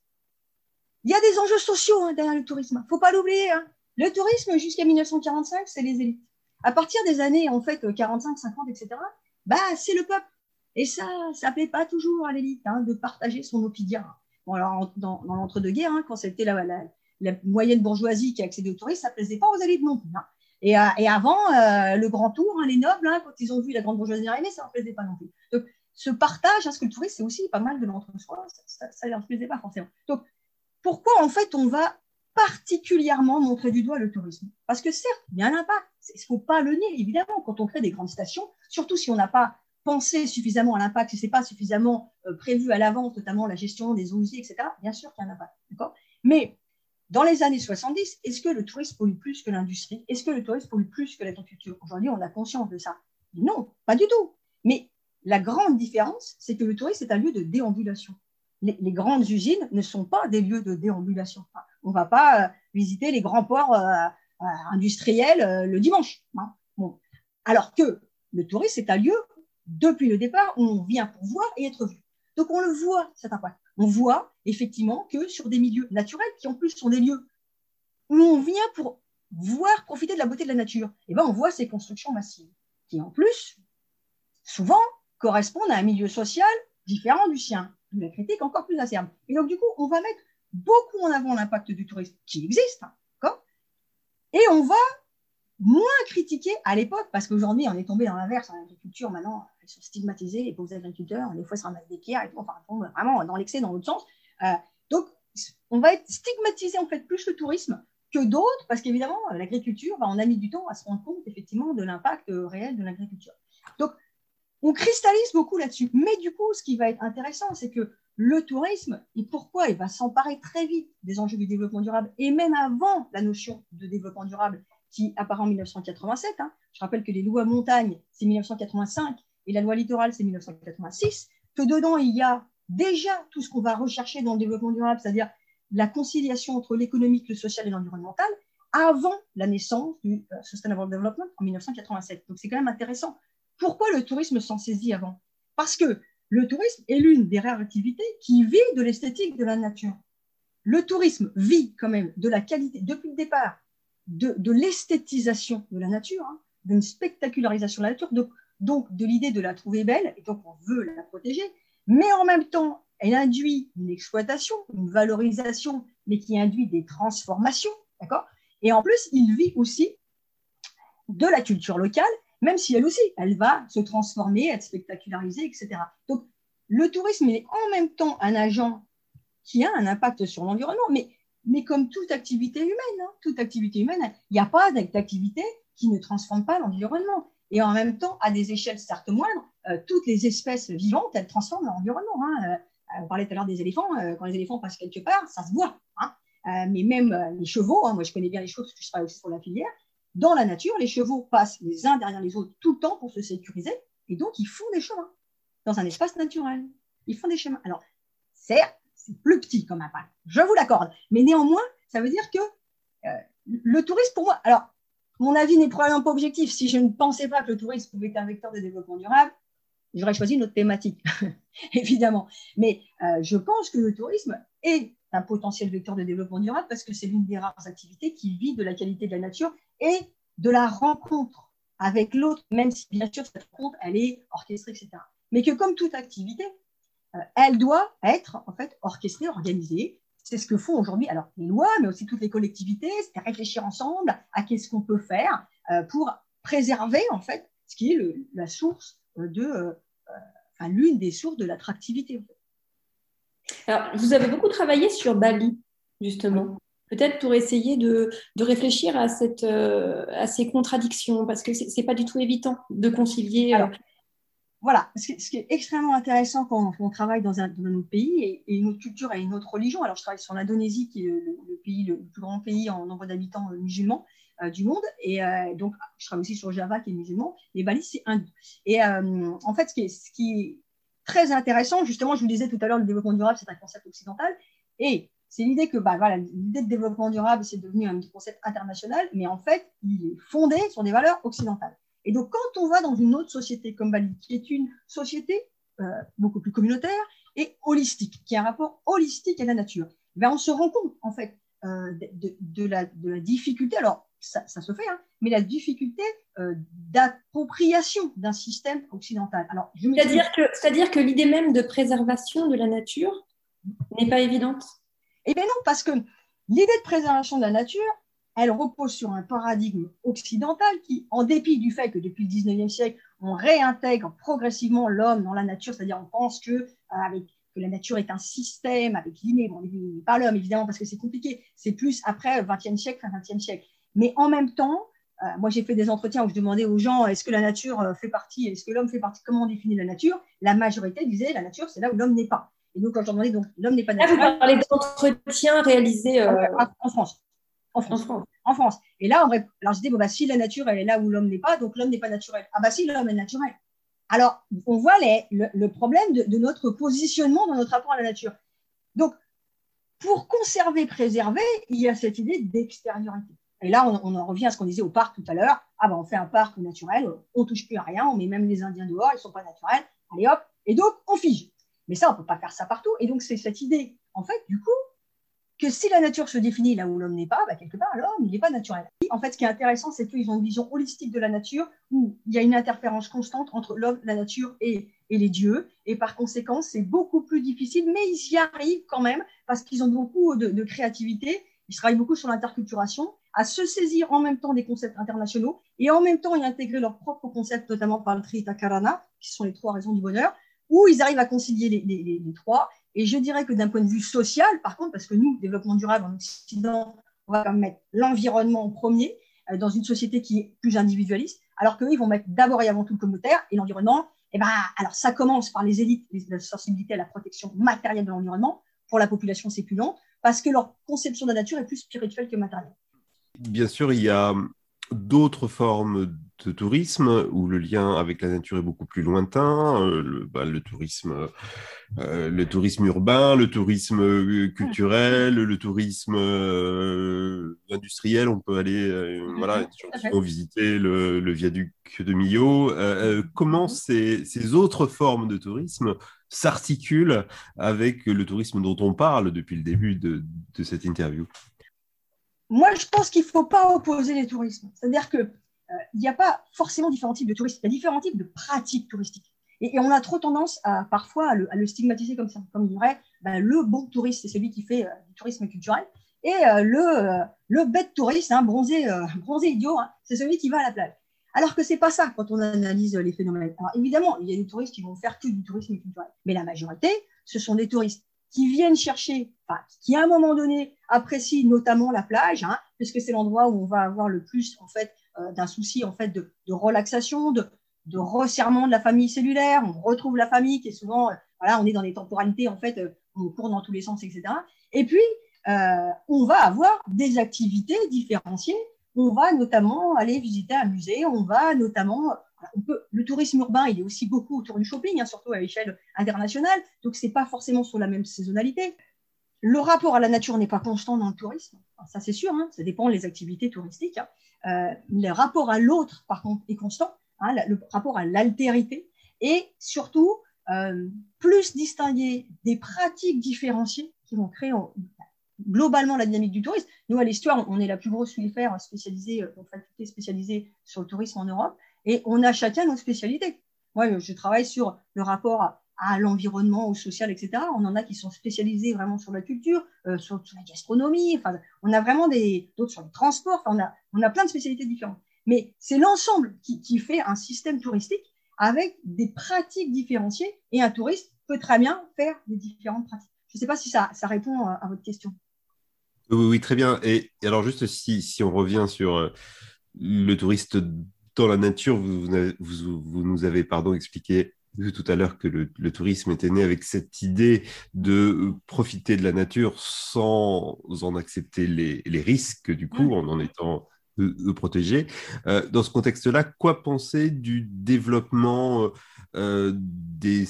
il y a des enjeux sociaux hein, derrière le tourisme. faut pas l'oublier. Hein. Le tourisme, jusqu'à 1945, c'est les élites. À partir des années, en fait, 45, 50, etc., bah, c'est le peuple. Et ça, ça plaît pas toujours à l'élite hein, de partager son opinion. Bon, alors, dans, l'entre-deux-guerres, quand c'était la, la, la, moyenne bourgeoisie qui accédait au tourisme, ça plaisait pas aux élites non plus. Hein. Et, euh, et, avant, euh, le grand tour, les nobles, quand ils ont vu la grande bourgeoisie arriver, ça leur plaisait pas non plus. Donc, ce partage, parce que le tourisme, c'est aussi pas mal de l'entre-soi, ça, ça, leur plaisait pas forcément. Donc, pourquoi, en fait, on va particulièrement montrer du doigt le tourisme? Parce que certes, il y a un impact. Il ne faut pas le nier, évidemment, quand on crée des grandes stations, surtout si on n'a pas penser suffisamment à l'impact, si ce n'est pas suffisamment euh, prévu à l'avance, notamment la gestion des eaux usées, etc., bien sûr qu'il y a un impact. Mais dans les années 70, est-ce que le tourisme pollue plus que l'industrie? Est-ce que le tourisme pollue plus que l'agriculture? Aujourd'hui, on a conscience de ça. Non, pas du tout. Mais la grande différence, c'est que le tourisme est un lieu de déambulation. Les, grandes usines ne sont pas des lieux de déambulation. on ne va pas euh, visiter les grands ports euh, industriels le dimanche. Hein. Alors que le tourisme est un lieu depuis le départ, on vient pour voir et être vu. Donc on le voit, cet impact. On voit effectivement que sur des milieux naturels, qui en plus sont des lieux où on vient pour voir, profiter de la beauté de la nature, et eh ben on voit ces constructions massives, qui en plus, souvent, correspondent à un milieu social différent du sien. La critique encore plus acerbe. Et donc, du coup, on va mettre beaucoup en avant l'impact du tourisme qui existe, et on va moins critiqué à l'époque, parce qu'aujourd'hui, on est tombé dans l'inverse. En agriculture, maintenant, sont stigmatisés, les pauvres agriculteurs, des fois, ils se ramassent des pierres et tout, enfin, vraiment dans l'excès, dans l'autre sens. Euh, donc, on va être stigmatisé, en fait, plus le tourisme que d'autres, parce qu'évidemment, l'agriculture, bah, on a mis du temps à se rendre compte, effectivement, de l'impact euh, réel de l'agriculture. Donc, on cristallise beaucoup là-dessus. Mais du coup, ce qui va être intéressant, c'est que le tourisme, et pourquoi il va s'emparer très vite des enjeux du développement durable, et même avant la notion de développement durable, qui apparaît en 1987. Hein. Je rappelle que les lois montagne, c'est 1985 et la loi littorale, c'est 1986, que dedans, il y a déjà tout ce qu'on va rechercher dans le développement durable, c'est-à-dire la conciliation entre l'économique, le social et l'environnemental, avant la naissance du euh, Sustainable Development en 1987. Donc c'est quand même intéressant. Pourquoi le tourisme s'en saisit avant? Parce que le tourisme est l'une des rares activités qui vit de l'esthétique de la nature. Le tourisme vit quand même de la qualité, depuis le départ, de, l'esthétisation de la nature, hein, d'une spectacularisation de la nature, donc, donc de l'idée de la trouver belle, et donc on veut la protéger, mais en même temps, elle induit une exploitation, une valorisation, mais qui induit des transformations, d'accord? Et en plus, il vit aussi de la culture locale, même si elle aussi, elle va se transformer, être spectacularisée, etc. Donc, le tourisme est en même temps un agent qui a un impact sur l'environnement, mais mais comme toute activité humaine, hein, toute activité humaine, il n'y a pas d'activité qui ne transforme pas l'environnement. Et en même temps, à des échelles certes moindres, euh, toutes les espèces vivantes, elles transforment l'environnement. Hein. Euh, on parlait tout à l'heure des éléphants. Euh, quand les éléphants passent quelque part, ça se voit. Hein. mais même les chevaux, moi je connais bien les chevaux parce que je travaille aussi sur la filière. Dans la nature, les chevaux passent les uns derrière les autres tout le temps pour se sécuriser. Et donc, ils font des chemins dans un espace naturel. Ils font des chemins. Alors, certes, c'est plus petit comme impact, je vous l'accorde. Mais néanmoins, ça veut dire que euh, le tourisme, pour moi, alors, mon avis n'est probablement pas objectif. Si je ne pensais pas que le tourisme pouvait être un vecteur de développement durable, j'aurais choisi une autre thématique, évidemment. Mais euh, je pense que le tourisme est un potentiel vecteur de développement durable parce que c'est l'une des rares activités qui vit de la qualité de la nature et de la rencontre avec l'autre, même si bien sûr cette rencontre, elle est orchestrée, etc. Mais que comme toute activité, euh, elle doit être en fait orchestrée, organisée. C'est ce que font aujourd'hui alors les lois, mais aussi toutes les collectivités, c'est réfléchir ensemble à qu'est-ce qu'on peut faire euh, pour préserver en fait ce qui est la source de, euh, enfin, l'une des sources de l'attractivité. Alors, vous avez beaucoup travaillé sur Bali, justement. Peut-être pour essayer de, de réfléchir à, cette, à ces contradictions, parce que ce n'est pas du tout évident de concilier voilà, ce qui, est extrêmement intéressant quand on travaille dans un, autre pays et, une autre culture et une autre religion. Alors, je travaille sur l'Indonésie, qui est le, pays, le, plus grand pays en nombre d'habitants euh, musulmans euh, du monde. Et euh, donc, je travaille aussi sur Java, qui est musulman. Et Bali, c'est hindou. Et en fait, ce qui, est, ce qui est très intéressant, justement, je vous disais tout à l'heure, le développement durable, c'est un concept occidental. Et c'est l'idée que bah, voilà, l'idée de développement durable, c'est devenu un concept international, mais en fait, il est fondé sur des valeurs occidentales. Et donc, quand on va dans une autre société comme Bali, qui est une société euh, beaucoup plus communautaire et holistique, qui a un rapport holistique à la nature, eh on se rend compte, en fait, euh, de, la, difficulté, alors ça, se fait, hein, mais la difficulté euh, d'appropriation d'un système occidental. C'est-à-dire que, c'est-à-dire que l'idée même de préservation de la nature n'est pas évidente? Eh bien non, parce que l'idée de préservation de la nature, elle repose sur un paradigme occidental qui, en dépit du fait que depuis le 19e siècle, on réintègre progressivement l'homme dans la nature, c'est-à-dire on pense que, euh, avec, que la nature est un système avec l'inné, bon, pas l'homme évidemment parce que c'est compliqué, c'est plus après le 20e siècle, fin 20e siècle. Mais en même temps, moi, j'ai fait des entretiens où je demandais aux gens est-ce que la nature fait partie, est-ce que l'homme fait partie, comment on définit la nature? La majorité disait la nature, c'est là où l'homme n'est pas. Et donc, quand je demandais, donc, l'homme n'est pas naturel. Là, vous parlez d'entretiens réalisés en France. En France. En France. Et là, on... alors je dis, bon, bah, si la nature, elle est là où l'homme n'est pas, donc l'homme n'est pas naturel. Ah bah si, l'homme est naturel. Alors, on voit les, le, problème de, notre positionnement dans notre rapport à la nature. Donc, pour conserver, préserver, il y a cette idée d'extériorité. Et là, on, en revient à ce qu'on disait au parc tout à l'heure. Ah ben, on fait un parc naturel, on touche plus à rien, on met même les Indiens dehors, ils ne sont pas naturels. Allez hop, et donc on fige. Mais ça, on ne peut pas faire ça partout. Et donc, c'est cette idée, en fait, du coup, que si la nature se définit là où l'homme n'est pas, bah, quelque part, l'homme, il n'est pas naturel. En fait, ce qui est intéressant, c'est qu'ils ont une vision holistique de la nature où il y a une interférence constante entre l'homme, la nature et, les dieux. Et par conséquent, c'est beaucoup plus difficile, mais ils y arrivent quand même parce qu'ils ont beaucoup de, créativité. Ils travaillent beaucoup sur l'interculturation, à se saisir en même temps des concepts internationaux et en même temps y intégrer leurs propres concepts, notamment par le Tritakarana, qui sont les trois raisons du bonheur, où ils arrivent à concilier les trois et je dirais que d'un point de vue social, par contre, parce que nous, développement durable en Occident, on va mettre l'environnement en premier euh, dans une société qui est plus individualiste, alors qu'eux, ils vont mettre d'abord et avant tout le communautaire et l'environnement. Et ben, alors ça commence par les élites, la sensibilité à la protection matérielle de l'environnement pour la population séculente, parce que leur conception de la nature est plus spirituelle que matérielle. Bien sûr, il y a d'autres formes de tourisme où le lien avec la nature est beaucoup plus lointain, euh, le, bah, le, tourisme, euh, le tourisme urbain, le tourisme euh, culturel, le tourisme industriel. On peut aller, voilà, qui vont visiter le, le viaduc de Millau. comment ces, ces, autres formes de tourisme s'articulent avec le tourisme dont on parle depuis le début de, de cette interview? Moi, je pense qu'il ne faut pas opposer les tourismes. C'est-à-dire que euh, il n'y a pas forcément différents types de touristes, il y a différents types de pratiques touristiques. Et, on a trop tendance à parfois à le, stigmatiser comme ça, comme dirait ben, le bon touriste, c'est celui qui fait euh, du tourisme culturel, et euh, le, bête touriste, hein, bronzé, bronzé idiot, hein, c'est celui qui va à la plage. Alors que c'est pas ça quand on analyse les phénomènes. Alors évidemment, il y a des touristes qui vont faire que du tourisme culturel, mais la majorité, ce sont des touristes qui viennent chercher, qui à un moment donné apprécient notamment la plage, hein, puisque c'est l'endroit où on va avoir le plus en fait euh, d'un souci en fait de, relaxation, de, resserrement de la famille cellulaire. On retrouve la famille qui est souvent, euh, voilà, on est dans des temporalités en fait, euh, on court dans tous les sens, etc. Et puis, on va avoir des activités différenciées. On va notamment aller visiter un musée. On va notamment, le tourisme urbain, il est aussi beaucoup autour du shopping, hein, surtout à l'échelle internationale. Donc, c'est pas forcément sur la même saisonnalité. Le rapport à la nature n'est pas constant dans le tourisme, ça c'est sûr, hein, ça dépend des activités touristiques. Hein. Euh, le rapport à l'autre, par contre, est constant, le rapport à l'altérité, et surtout, euh, plus distinguer des pratiques différenciées qui vont créer globalement la dynamique du tourisme. Nous, à l'histoire, on est la plus grosse univers spécialisée, euh, faculté spécialisée sur le tourisme en Europe, et on a chacun nos spécialités. Moi, je travaille sur le rapport à, l'environnement, au social, etc. On en a qui sont spécialisés vraiment sur la culture, euh, sur, la gastronomie. Enfin, on a vraiment des d'autres sur le transport. Enfin, on a on a plein de spécialités différentes. Mais c'est l'ensemble qui, qui, fait un système touristique avec des pratiques différenciées. Et un touriste peut très bien faire des différentes pratiques. Je ne sais pas si ça, ça répond à, votre question. Oui, oui, très bien. Et, alors juste si, si on revient sur euh, le touriste dans la nature, vous, vous, vous nous avez pardon expliqué vu tout à l'heure que le, tourisme était né avec cette idée de euh, profiter de la nature sans en accepter les, risques, du coup, en en étant protégé. Euh, dans ce contexte-là, quoi penser du développement euh, des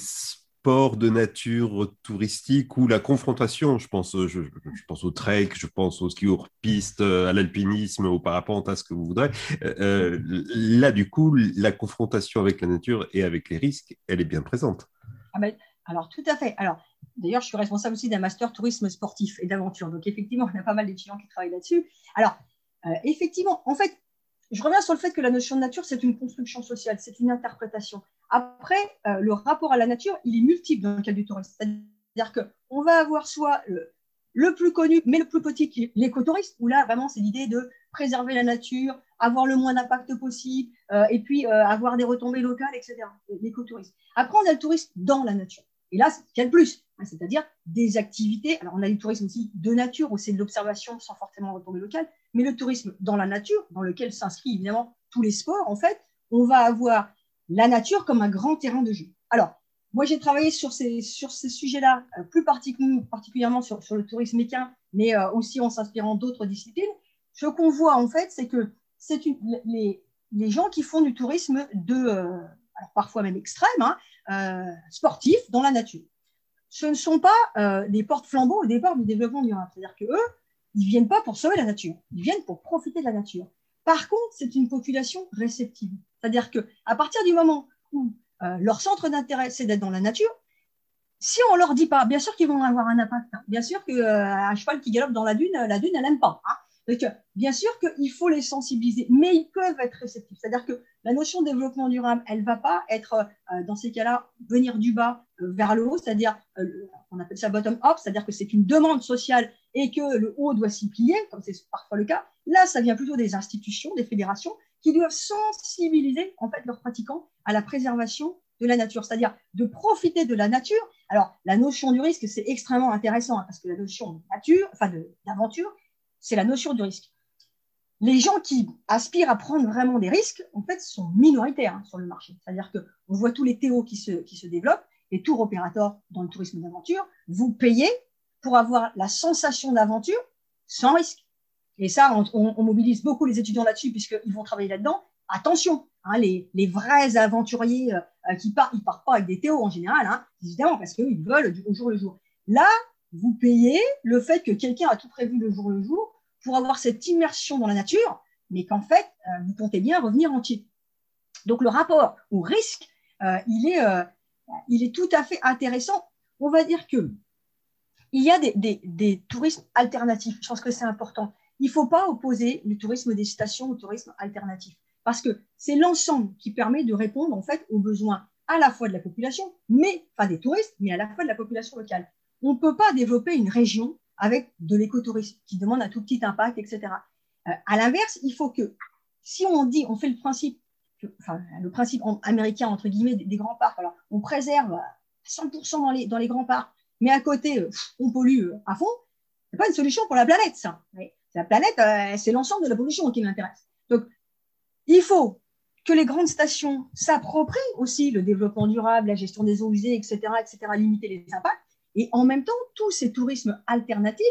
sport de nature touristique ou la confrontation, je pense, je, pense au trek, je pense au ski hors piste, à l'alpinisme, au parapente, à ce que vous voudrez. Euh, euh, là, du coup, la confrontation avec la nature et avec les risques, elle est bien présente. Ah ben, alors, tout à fait. Alors, d'ailleurs, je suis responsable aussi d'un master tourisme sportif et d'aventure. Donc, effectivement, y a pas mal d'étudiants qui travaillent là-dessus. Alors, euh, effectivement, en fait, je reviens sur le fait que la notion de nature, c'est une construction sociale, c'est une interprétation. Après, euh, le rapport à la nature, il est multiple dans le cas du tourisme. C'est-à-dire qu'on va avoir soit le, plus connu, mais le plus petit, l'écotourisme, où là, vraiment, c'est l'idée de préserver la nature, avoir le moins d'impact possible, euh, et puis euh, avoir des retombées locales, etc. L'écotourisme. Après, on a le tourisme dans la nature. Et là, c'est le plus. hein, c'est-à-dire des activités. Alors, on a du tourisme aussi de nature, où c'est de l'observation sans forcément retourner local, mais le tourisme dans la nature, dans lequel s'inscrit évidemment tous les sports, en fait, on va avoir la nature comme un grand terrain de jeu. Alors, moi, j'ai travaillé sur ces, sur ces sujets-là, euh, plus particulièrement sur, sur le tourisme équin, mais euh, aussi en s'inspirant d'autres disciplines. Ce qu'on voit, en fait, c'est que c'est les, les gens qui font du tourisme de, euh, alors parfois même extrême, hein, sportif dans la nature. Ce ne sont pas des porte-flambeaux au départ du développement durable. C'est-à-dire qu'eux, ils ne viennent pas pour sauver la nature, ils viennent pour profiter de la nature. Par contre, c'est une population réceptive. C'est-à-dire qu'à partir du moment où euh, leur centre d'intérêt, c'est d'être dans la nature. Si on leur dit pas, bien sûr qu'ils vont avoir un impact. Hein. Bien sûr qu'un euh, cheval qui galope dans la dune, la dune, elle n'aime pas. Hein. Donc, bien sûr qu'il faut les sensibiliser, mais ils peuvent être réceptifs. C'est-à-dire que la notion de développement durable, elle ne va pas être, euh, dans ces cas-là, venir du bas vers le haut, c'est-à-dire, on appelle ça bottom-up, c'est-à-dire que c'est une demande sociale et que le haut doit s'y plier, comme c'est parfois le cas. Là, ça vient plutôt des institutions, des fédérations, qui doivent sensibiliser en fait leurs pratiquants à la préservation de la nature, c'est-à-dire de profiter de la nature. Alors, la notion du risque, c'est extrêmement intéressant hein, parce que la notion de nature, enfin d'aventure, c'est la notion du risque. Les gens qui aspirent à prendre vraiment des risques, en fait, sont minoritaires hein, sur le marché. C'est-à-dire qu'on voit tous les théos qui se, qui se développent, les tours opérateurs dans le tourisme d'aventure, vous payez pour avoir la sensation d'aventure sans risque. Et ça, on, mobilise beaucoup les étudiants là-dessus puisqu'ils vont travailler là-dedans. Attention, hein, les, vrais aventuriers euh, qui partent, ils partent pas avec des théos en général, hein, évidemment, parce qu'ils veulent du jour le jour. Là, vous payez le fait que quelqu'un a tout prévu le jour le jour pour avoir cette immersion dans la nature, mais qu'en fait, euh, vous comptez bien revenir entier. Donc le rapport au risque, euh, il, est, il est tout à fait intéressant. On va dire que il y a des, des tourismes alternatifs. Je pense que c'est important il ne faut pas opposer le tourisme des stations au tourisme alternatif, parce que c'est l'ensemble qui permet de répondre en fait aux besoins à la fois de la population, mais pas des touristes, mais à la fois de la population locale. On ne peut pas développer une région avec de l'écotourisme qui demande un tout petit impact, etc. Euh, à l'inverse, il faut que si on dit, on fait le principe, enfin le principe américain entre guillemets des, grands parcs, on préserve 100% dans les, dans les grands parcs, mais à côté on pollue euh, à fond, c'est pas une solution pour la planète, ça la planète, euh, c'est l'ensemble de la pollution qui m'intéresse. Donc, il faut que les grandes stations s'approprient aussi le développement durable, la gestion des eaux usées, etc., etc., limiter les impacts. Et en même temps, tous ces tourismes alternatifs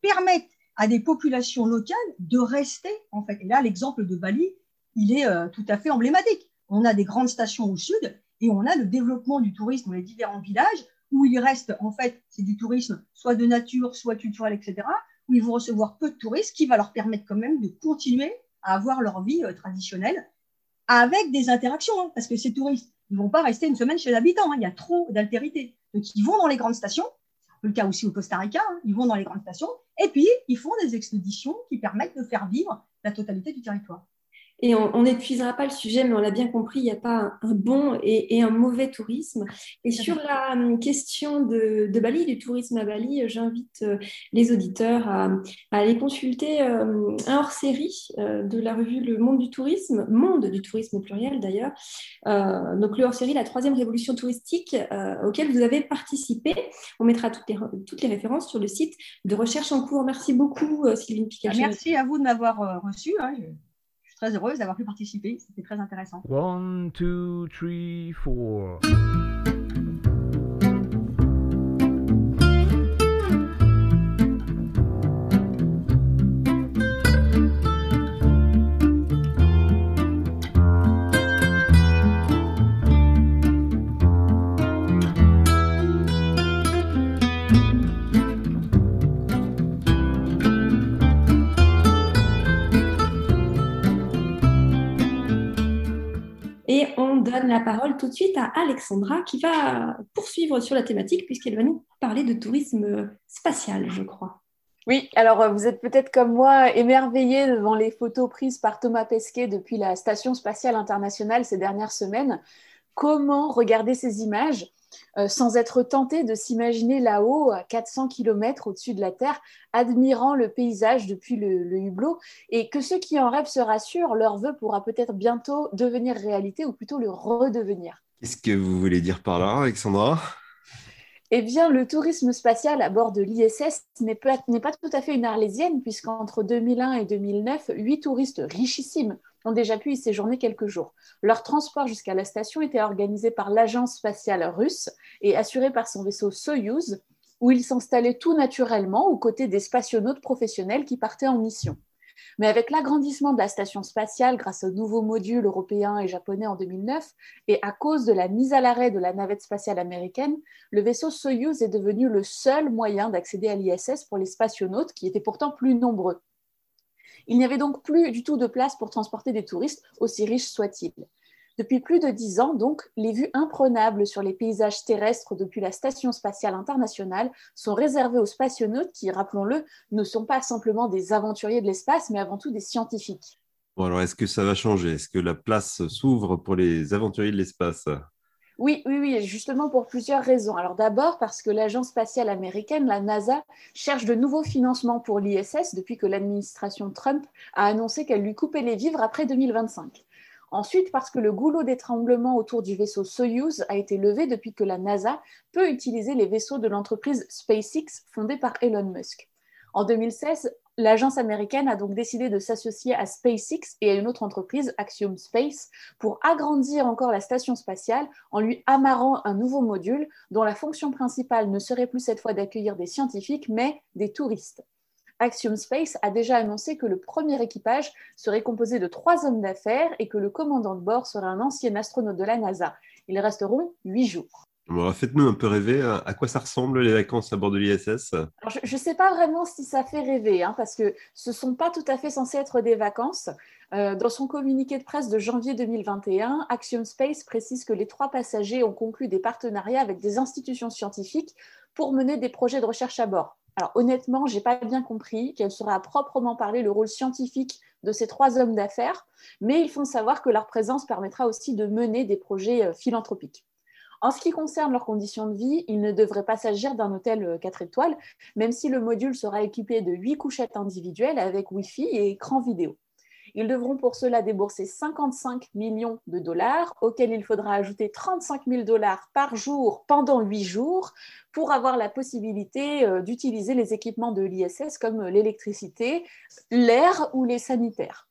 permettent à des populations locales de rester, en fait. Et là, l'exemple de Bali, il est euh, tout à fait emblématique. On a des grandes stations au sud et on a le développement du tourisme dans les différents villages où il reste, en fait, c'est du tourisme soit de nature, soit culturel, etc., où ils vont recevoir peu de touristes, qui va leur permettre quand même de continuer à avoir leur vie euh, traditionnelle avec des interactions, hein, parce que ces touristes, ils vont pas rester une semaine chez l'habitant, hein, il y a trop d'altérité. Donc ils vont dans les grandes stations, c'est un peu le cas aussi au Costa Rica, hein, ils vont dans les grandes stations, et puis ils font des expéditions qui permettent de faire vivre la totalité du territoire. Et on n'épuisera pas le sujet, mais on l'a bien compris, il n'y a pas un, bon et, un mauvais tourisme. Et sur la hum, question de, Bali, du tourisme à Bali, j'invite euh, les auditeurs à, aller consulter euh, un hors-série euh, de la revue Le Monde du Tourisme, Monde du Tourisme pluriel d'ailleurs. donc le hors-série, la troisième révolution touristique, auquel vous avez participé. On mettra toutes les, toutes les références sur le site de recherche en cours. Merci beaucoup, Sylvine Picard. Merci à vous de m'avoir reçu. Hein très heureuse d'avoir pu participer. C'était très intéressant. One, two, three, four. Donne la parole tout de suite à Alexandra qui va poursuivre sur la thématique puisqu'elle va nous parler de tourisme spatial, je crois. Oui, alors euh, vous êtes peut-être comme moi émerveillés devant les photos prises par Thomas Pesquet depuis la Station spatiale internationale ces dernières semaines. Comment regarder ces images euh, sans être tenté de s'imaginer là-haut, à 400 km au-dessus de la Terre, admirant le paysage depuis le, hublot, et que ceux qui en rêvent se rassurent, leur vœu pourra peut-être bientôt devenir réalité, ou plutôt le redevenir. Qu'est-ce que vous voulez dire par là, Alexandra? Eh bien, le tourisme spatial à bord de l'ISS n'est pas, pas, tout à fait une arlésienne, puisqu'entre 2001 et 2009, huit touristes richissimes ont déjà pu y séjourner quelques jours. Leur transport jusqu'à la station était organisé par l'agence spatiale russe et assuré par son vaisseau Soyuz, où ils s'installaient tout naturellement aux côtés des spationautes professionnels qui partaient en mission. Mais avec l'agrandissement de la station spatiale grâce aux nouveaux modules européens et japonais en 2009, et à cause de la mise à l'arrêt de la navette spatiale américaine, le vaisseau Soyuz est devenu le seul moyen d'accéder à l'ISS pour les spationautes, qui étaient pourtant plus nombreux. Il n'y avait donc plus du tout de place pour transporter des touristes, aussi riches soient-ils. Depuis plus de dix ans, donc, les vues imprenables sur les paysages terrestres depuis la Station spatiale internationale sont réservées aux spationautes qui, rappelons-le, ne sont pas simplement des aventuriers de l'espace, mais avant tout des scientifiques. Bon, alors est-ce que ça va changer? Est-ce que la place s'ouvre pour les aventuriers de l'espace? Oui, oui, oui, justement pour plusieurs raisons. Alors d'abord parce que l'agence spatiale américaine, la NASA, cherche de nouveaux financements pour l'ISS depuis que l'administration Trump a annoncé qu'elle lui coupait les vivres après 2025. Ensuite, parce que le goulot d'étranglement autour du vaisseau Soyuz a été levé depuis que la NASA peut utiliser les vaisseaux de l'entreprise SpaceX fondée par Elon Musk. En 2016, l'agence américaine a donc décidé de s'associer à SpaceX et à une autre entreprise, Axiom Space, pour agrandir encore la station spatiale en lui amarrant un nouveau module dont la fonction principale ne serait plus cette fois d'accueillir des scientifiques, mais des touristes. Axiom Space a déjà annoncé que le premier équipage serait composé de trois hommes d'affaires et que le commandant de bord serait un ancien astronaute de la NASA. Ils resteront huit jours. Faites-nous un peu rêver, à quoi ça ressemble les vacances à bord de l'ISS Je ne sais pas vraiment si ça fait rêver, hein, parce que ce ne sont pas tout à fait censés être des vacances. Euh, dans son communiqué de presse de janvier 2021, Axiom Space précise que les trois passagers ont conclu des partenariats avec des institutions scientifiques pour mener des projets de recherche à bord. Alors honnêtement, j'ai pas bien compris quel sera à proprement parler le rôle scientifique de ces trois hommes d'affaires, mais ils font savoir que leur présence permettra aussi de mener des projets euh, philanthropiques. En ce qui concerne leurs conditions de vie, il ne devrait pas s'agir d'un hôtel 4 euh, étoiles, même si le module sera équipé de 8 couchettes individuelles avec Wi-Fi et écran vidéo. Ils devront pour cela débourser 55 millions de dollars, auxquels il faudra ajouter 35 000 dollars par jour pendant 8 jours pour avoir la possibilité euh, d'utiliser les équipements de l'ISS comme l'électricité, l'air ou les sanitaires.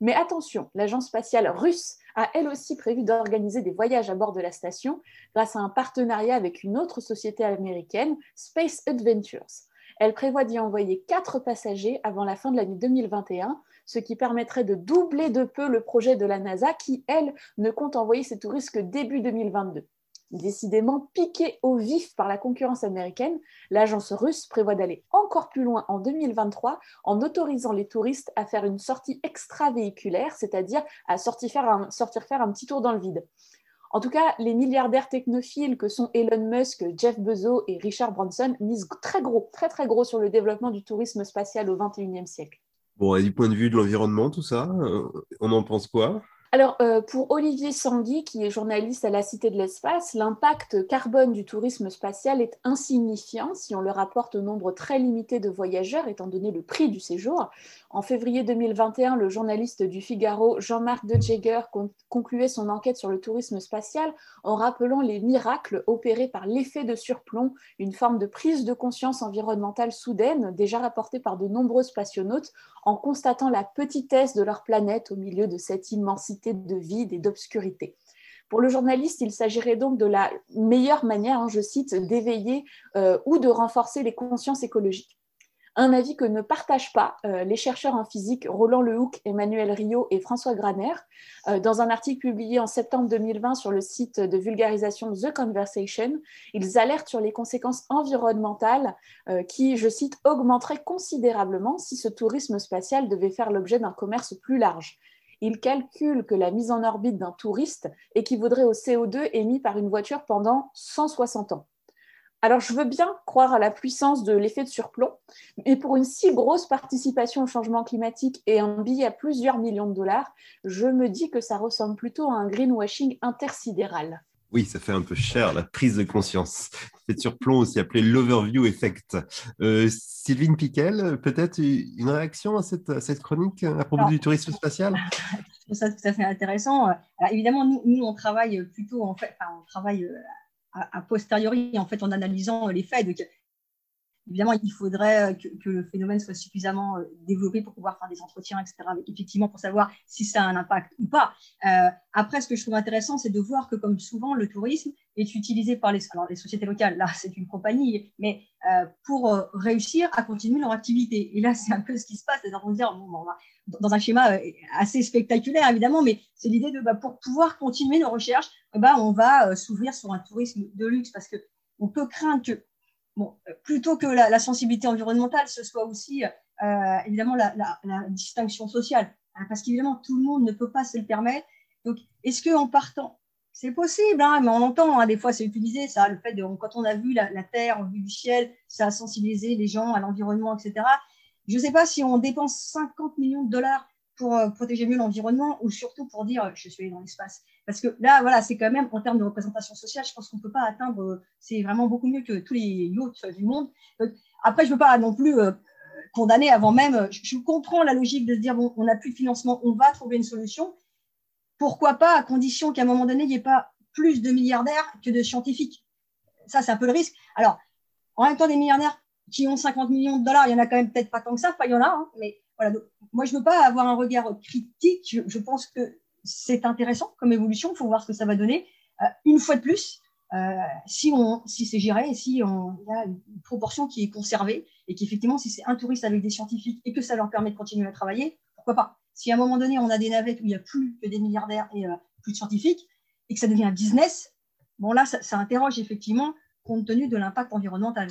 Mais attention, l'agence spatiale russe a elle aussi prévu d'organiser des voyages à bord de la station grâce à un partenariat avec une autre société américaine, Space Adventures. Elle prévoit d'y envoyer quatre passagers avant la fin de l'année 2021 ce qui permettrait de doubler de peu le projet de la NASA qui, elle, ne compte envoyer ses touristes que début 2022. Décidément piquée au vif par la concurrence américaine, l'agence russe prévoit d'aller encore plus loin en 2023 en autorisant les touristes à faire une sortie extravéhiculaire, c'est-à-dire à sortir faire, un, petit tour dans le vide. En tout cas, les milliardaires technophiles que sont Elon Musk, Jeff Bezos et Richard Branson misent très gros, très très gros sur le développement du tourisme spatial au XXIe siècle. Bon, et du point de vue de l'environnement, tout ça, euh, on en pense quoi? Alors, euh, pour Olivier Sangui, qui est journaliste à la Cité de l'Espace, l'impact carbone du tourisme spatial est insignifiant si on le rapporte au nombre très limité de voyageurs, étant donné le prix du séjour. En février 2021, le journaliste du Figaro, Jean-Marc De Jaeger, concluait son enquête sur le tourisme spatial en rappelant les miracles opérés par l'effet de surplomb, une forme de prise de conscience environnementale soudaine, déjà rapportée par de nombreux spationautes, en constatant la petitesse de leur planète au milieu de cette immensité de vide et d'obscurité. Pour le journaliste, il s'agirait donc de la meilleure manière, hein, je cite, d'éveiller euh, ou de renforcer les consciences écologiques. Un avis que ne partagent pas euh, les chercheurs en physique Roland Lehoucq, Emmanuel Rio et François Graner. Euh, dans un article publié en septembre 2020 sur le site de vulgarisation The Conversation, ils alertent sur les conséquences environnementales qui, je cite, augmenteraient considérablement si ce tourisme spatial devait faire l'objet d'un commerce plus large. Ils calculent que la mise en orbite d'un touriste équivaudrait au CO2 émis par une voiture pendant 160 ans. Alors, je veux bien croire à la puissance de l'effet de surplomb, mais pour une si grosse participation au changement climatique et un billet à plusieurs millions de dollars, je me dis que ça ressemble plutôt à un greenwashing intersidéral. Oui, ça fait un peu cher, la prise de conscience. De surplomb, aussi appelé l'overview effect. Euh, Sylvine Piquel, peut-être une réaction à cette, chronique à propos du tourisme spatial? Je trouve ça tout à fait intéressant. évidemment, nous, on travaille plutôt, en fait, on travaille euh, a, posteriori, en fait, en analysant les faits. Donc, Évidemment, il faudrait euh, que, le phénomène soit suffisamment euh, développé pour pouvoir faire des entretiens, etc., effectivement, pour savoir si ça a un impact ou pas. Euh, après, ce que je trouve intéressant, c'est de voir que, comme souvent, le tourisme est utilisé par les, alors, les sociétés locales. Là, c'est une compagnie, mais pour réussir à continuer leur activité. Et là, c'est un peu ce qui se passe. C'est-à-dire, bon, dans un schéma assez spectaculaire, évidemment, mais c'est l'idée de, bah, pour pouvoir continuer nos recherches, bah, on va s'ouvrir sur un tourisme de luxe parce que on peut craindre que bon, plutôt que la, sensibilité environnementale, ce soit aussi euh, évidemment la, distinction sociale. Hein, parce qu'évidemment, tout le monde ne peut pas se le permettre. Donc, est-ce qu'en partant, c'est possible, hein, mais on entend, hein, des fois c'est utilisé, ça, le fait de, quand on a vu la, Terre, vu du ciel, ça a sensibilisé les gens à l'environnement, etc. Je ne sais pas si on dépense 50 millions de dollars pour euh, protéger mieux l'environnement ou surtout pour dire je suis allé dans l'espace. Parce que là, voilà, c'est quand même en termes de représentation sociale, je pense qu'on ne peut pas atteindre, euh, c'est vraiment beaucoup mieux que tous les yachts du monde. après, je ne veux pas non plus euh, condamner avant même, je, comprends la logique de se dire bon, on n'a plus de financement, on va trouver une solution. Pourquoi pas, à condition qu'à un moment donné, il n'y ait pas plus de milliardaires que de scientifiques. Ça, c'est un peu le risque. Alors, en même temps, des milliardaires qui ont 50 millions de dollars, il y en a quand même peut-être pas tant que ça, pas il y en a, hein, mais voilà, moi, je ne veux pas avoir un regard critique. Je, pense que c'est intéressant comme évolution. Il faut voir ce que ça va donner. Euh, une fois de plus, euh, si, si c'est géré, si on, y a une proportion qui est conservée et qu'effectivement, si c'est un touriste avec des scientifiques et que ça leur permet de continuer à travailler, pourquoi pas? Si à un moment donné, on a des navettes où il n'y a plus que des milliardaires et euh, plus de scientifiques et que ça devient un business, bon là, ça interroge effectivement compte tenu de l'impact environnemental.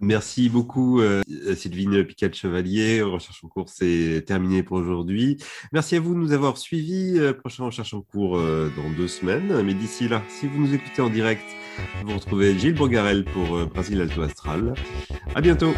Merci beaucoup, euh, Sylvine Picat-Chevalier. Recherche en cours, c'est terminé pour aujourd'hui. Merci à vous de nous avoir suivis. Euh, prochain Recherche en cours euh, dans deux semaines. Mais d'ici là, si vous nous écoutez en direct, vous retrouvez Gilles Bogarel pour Brésil Alto Astral. À bientôt.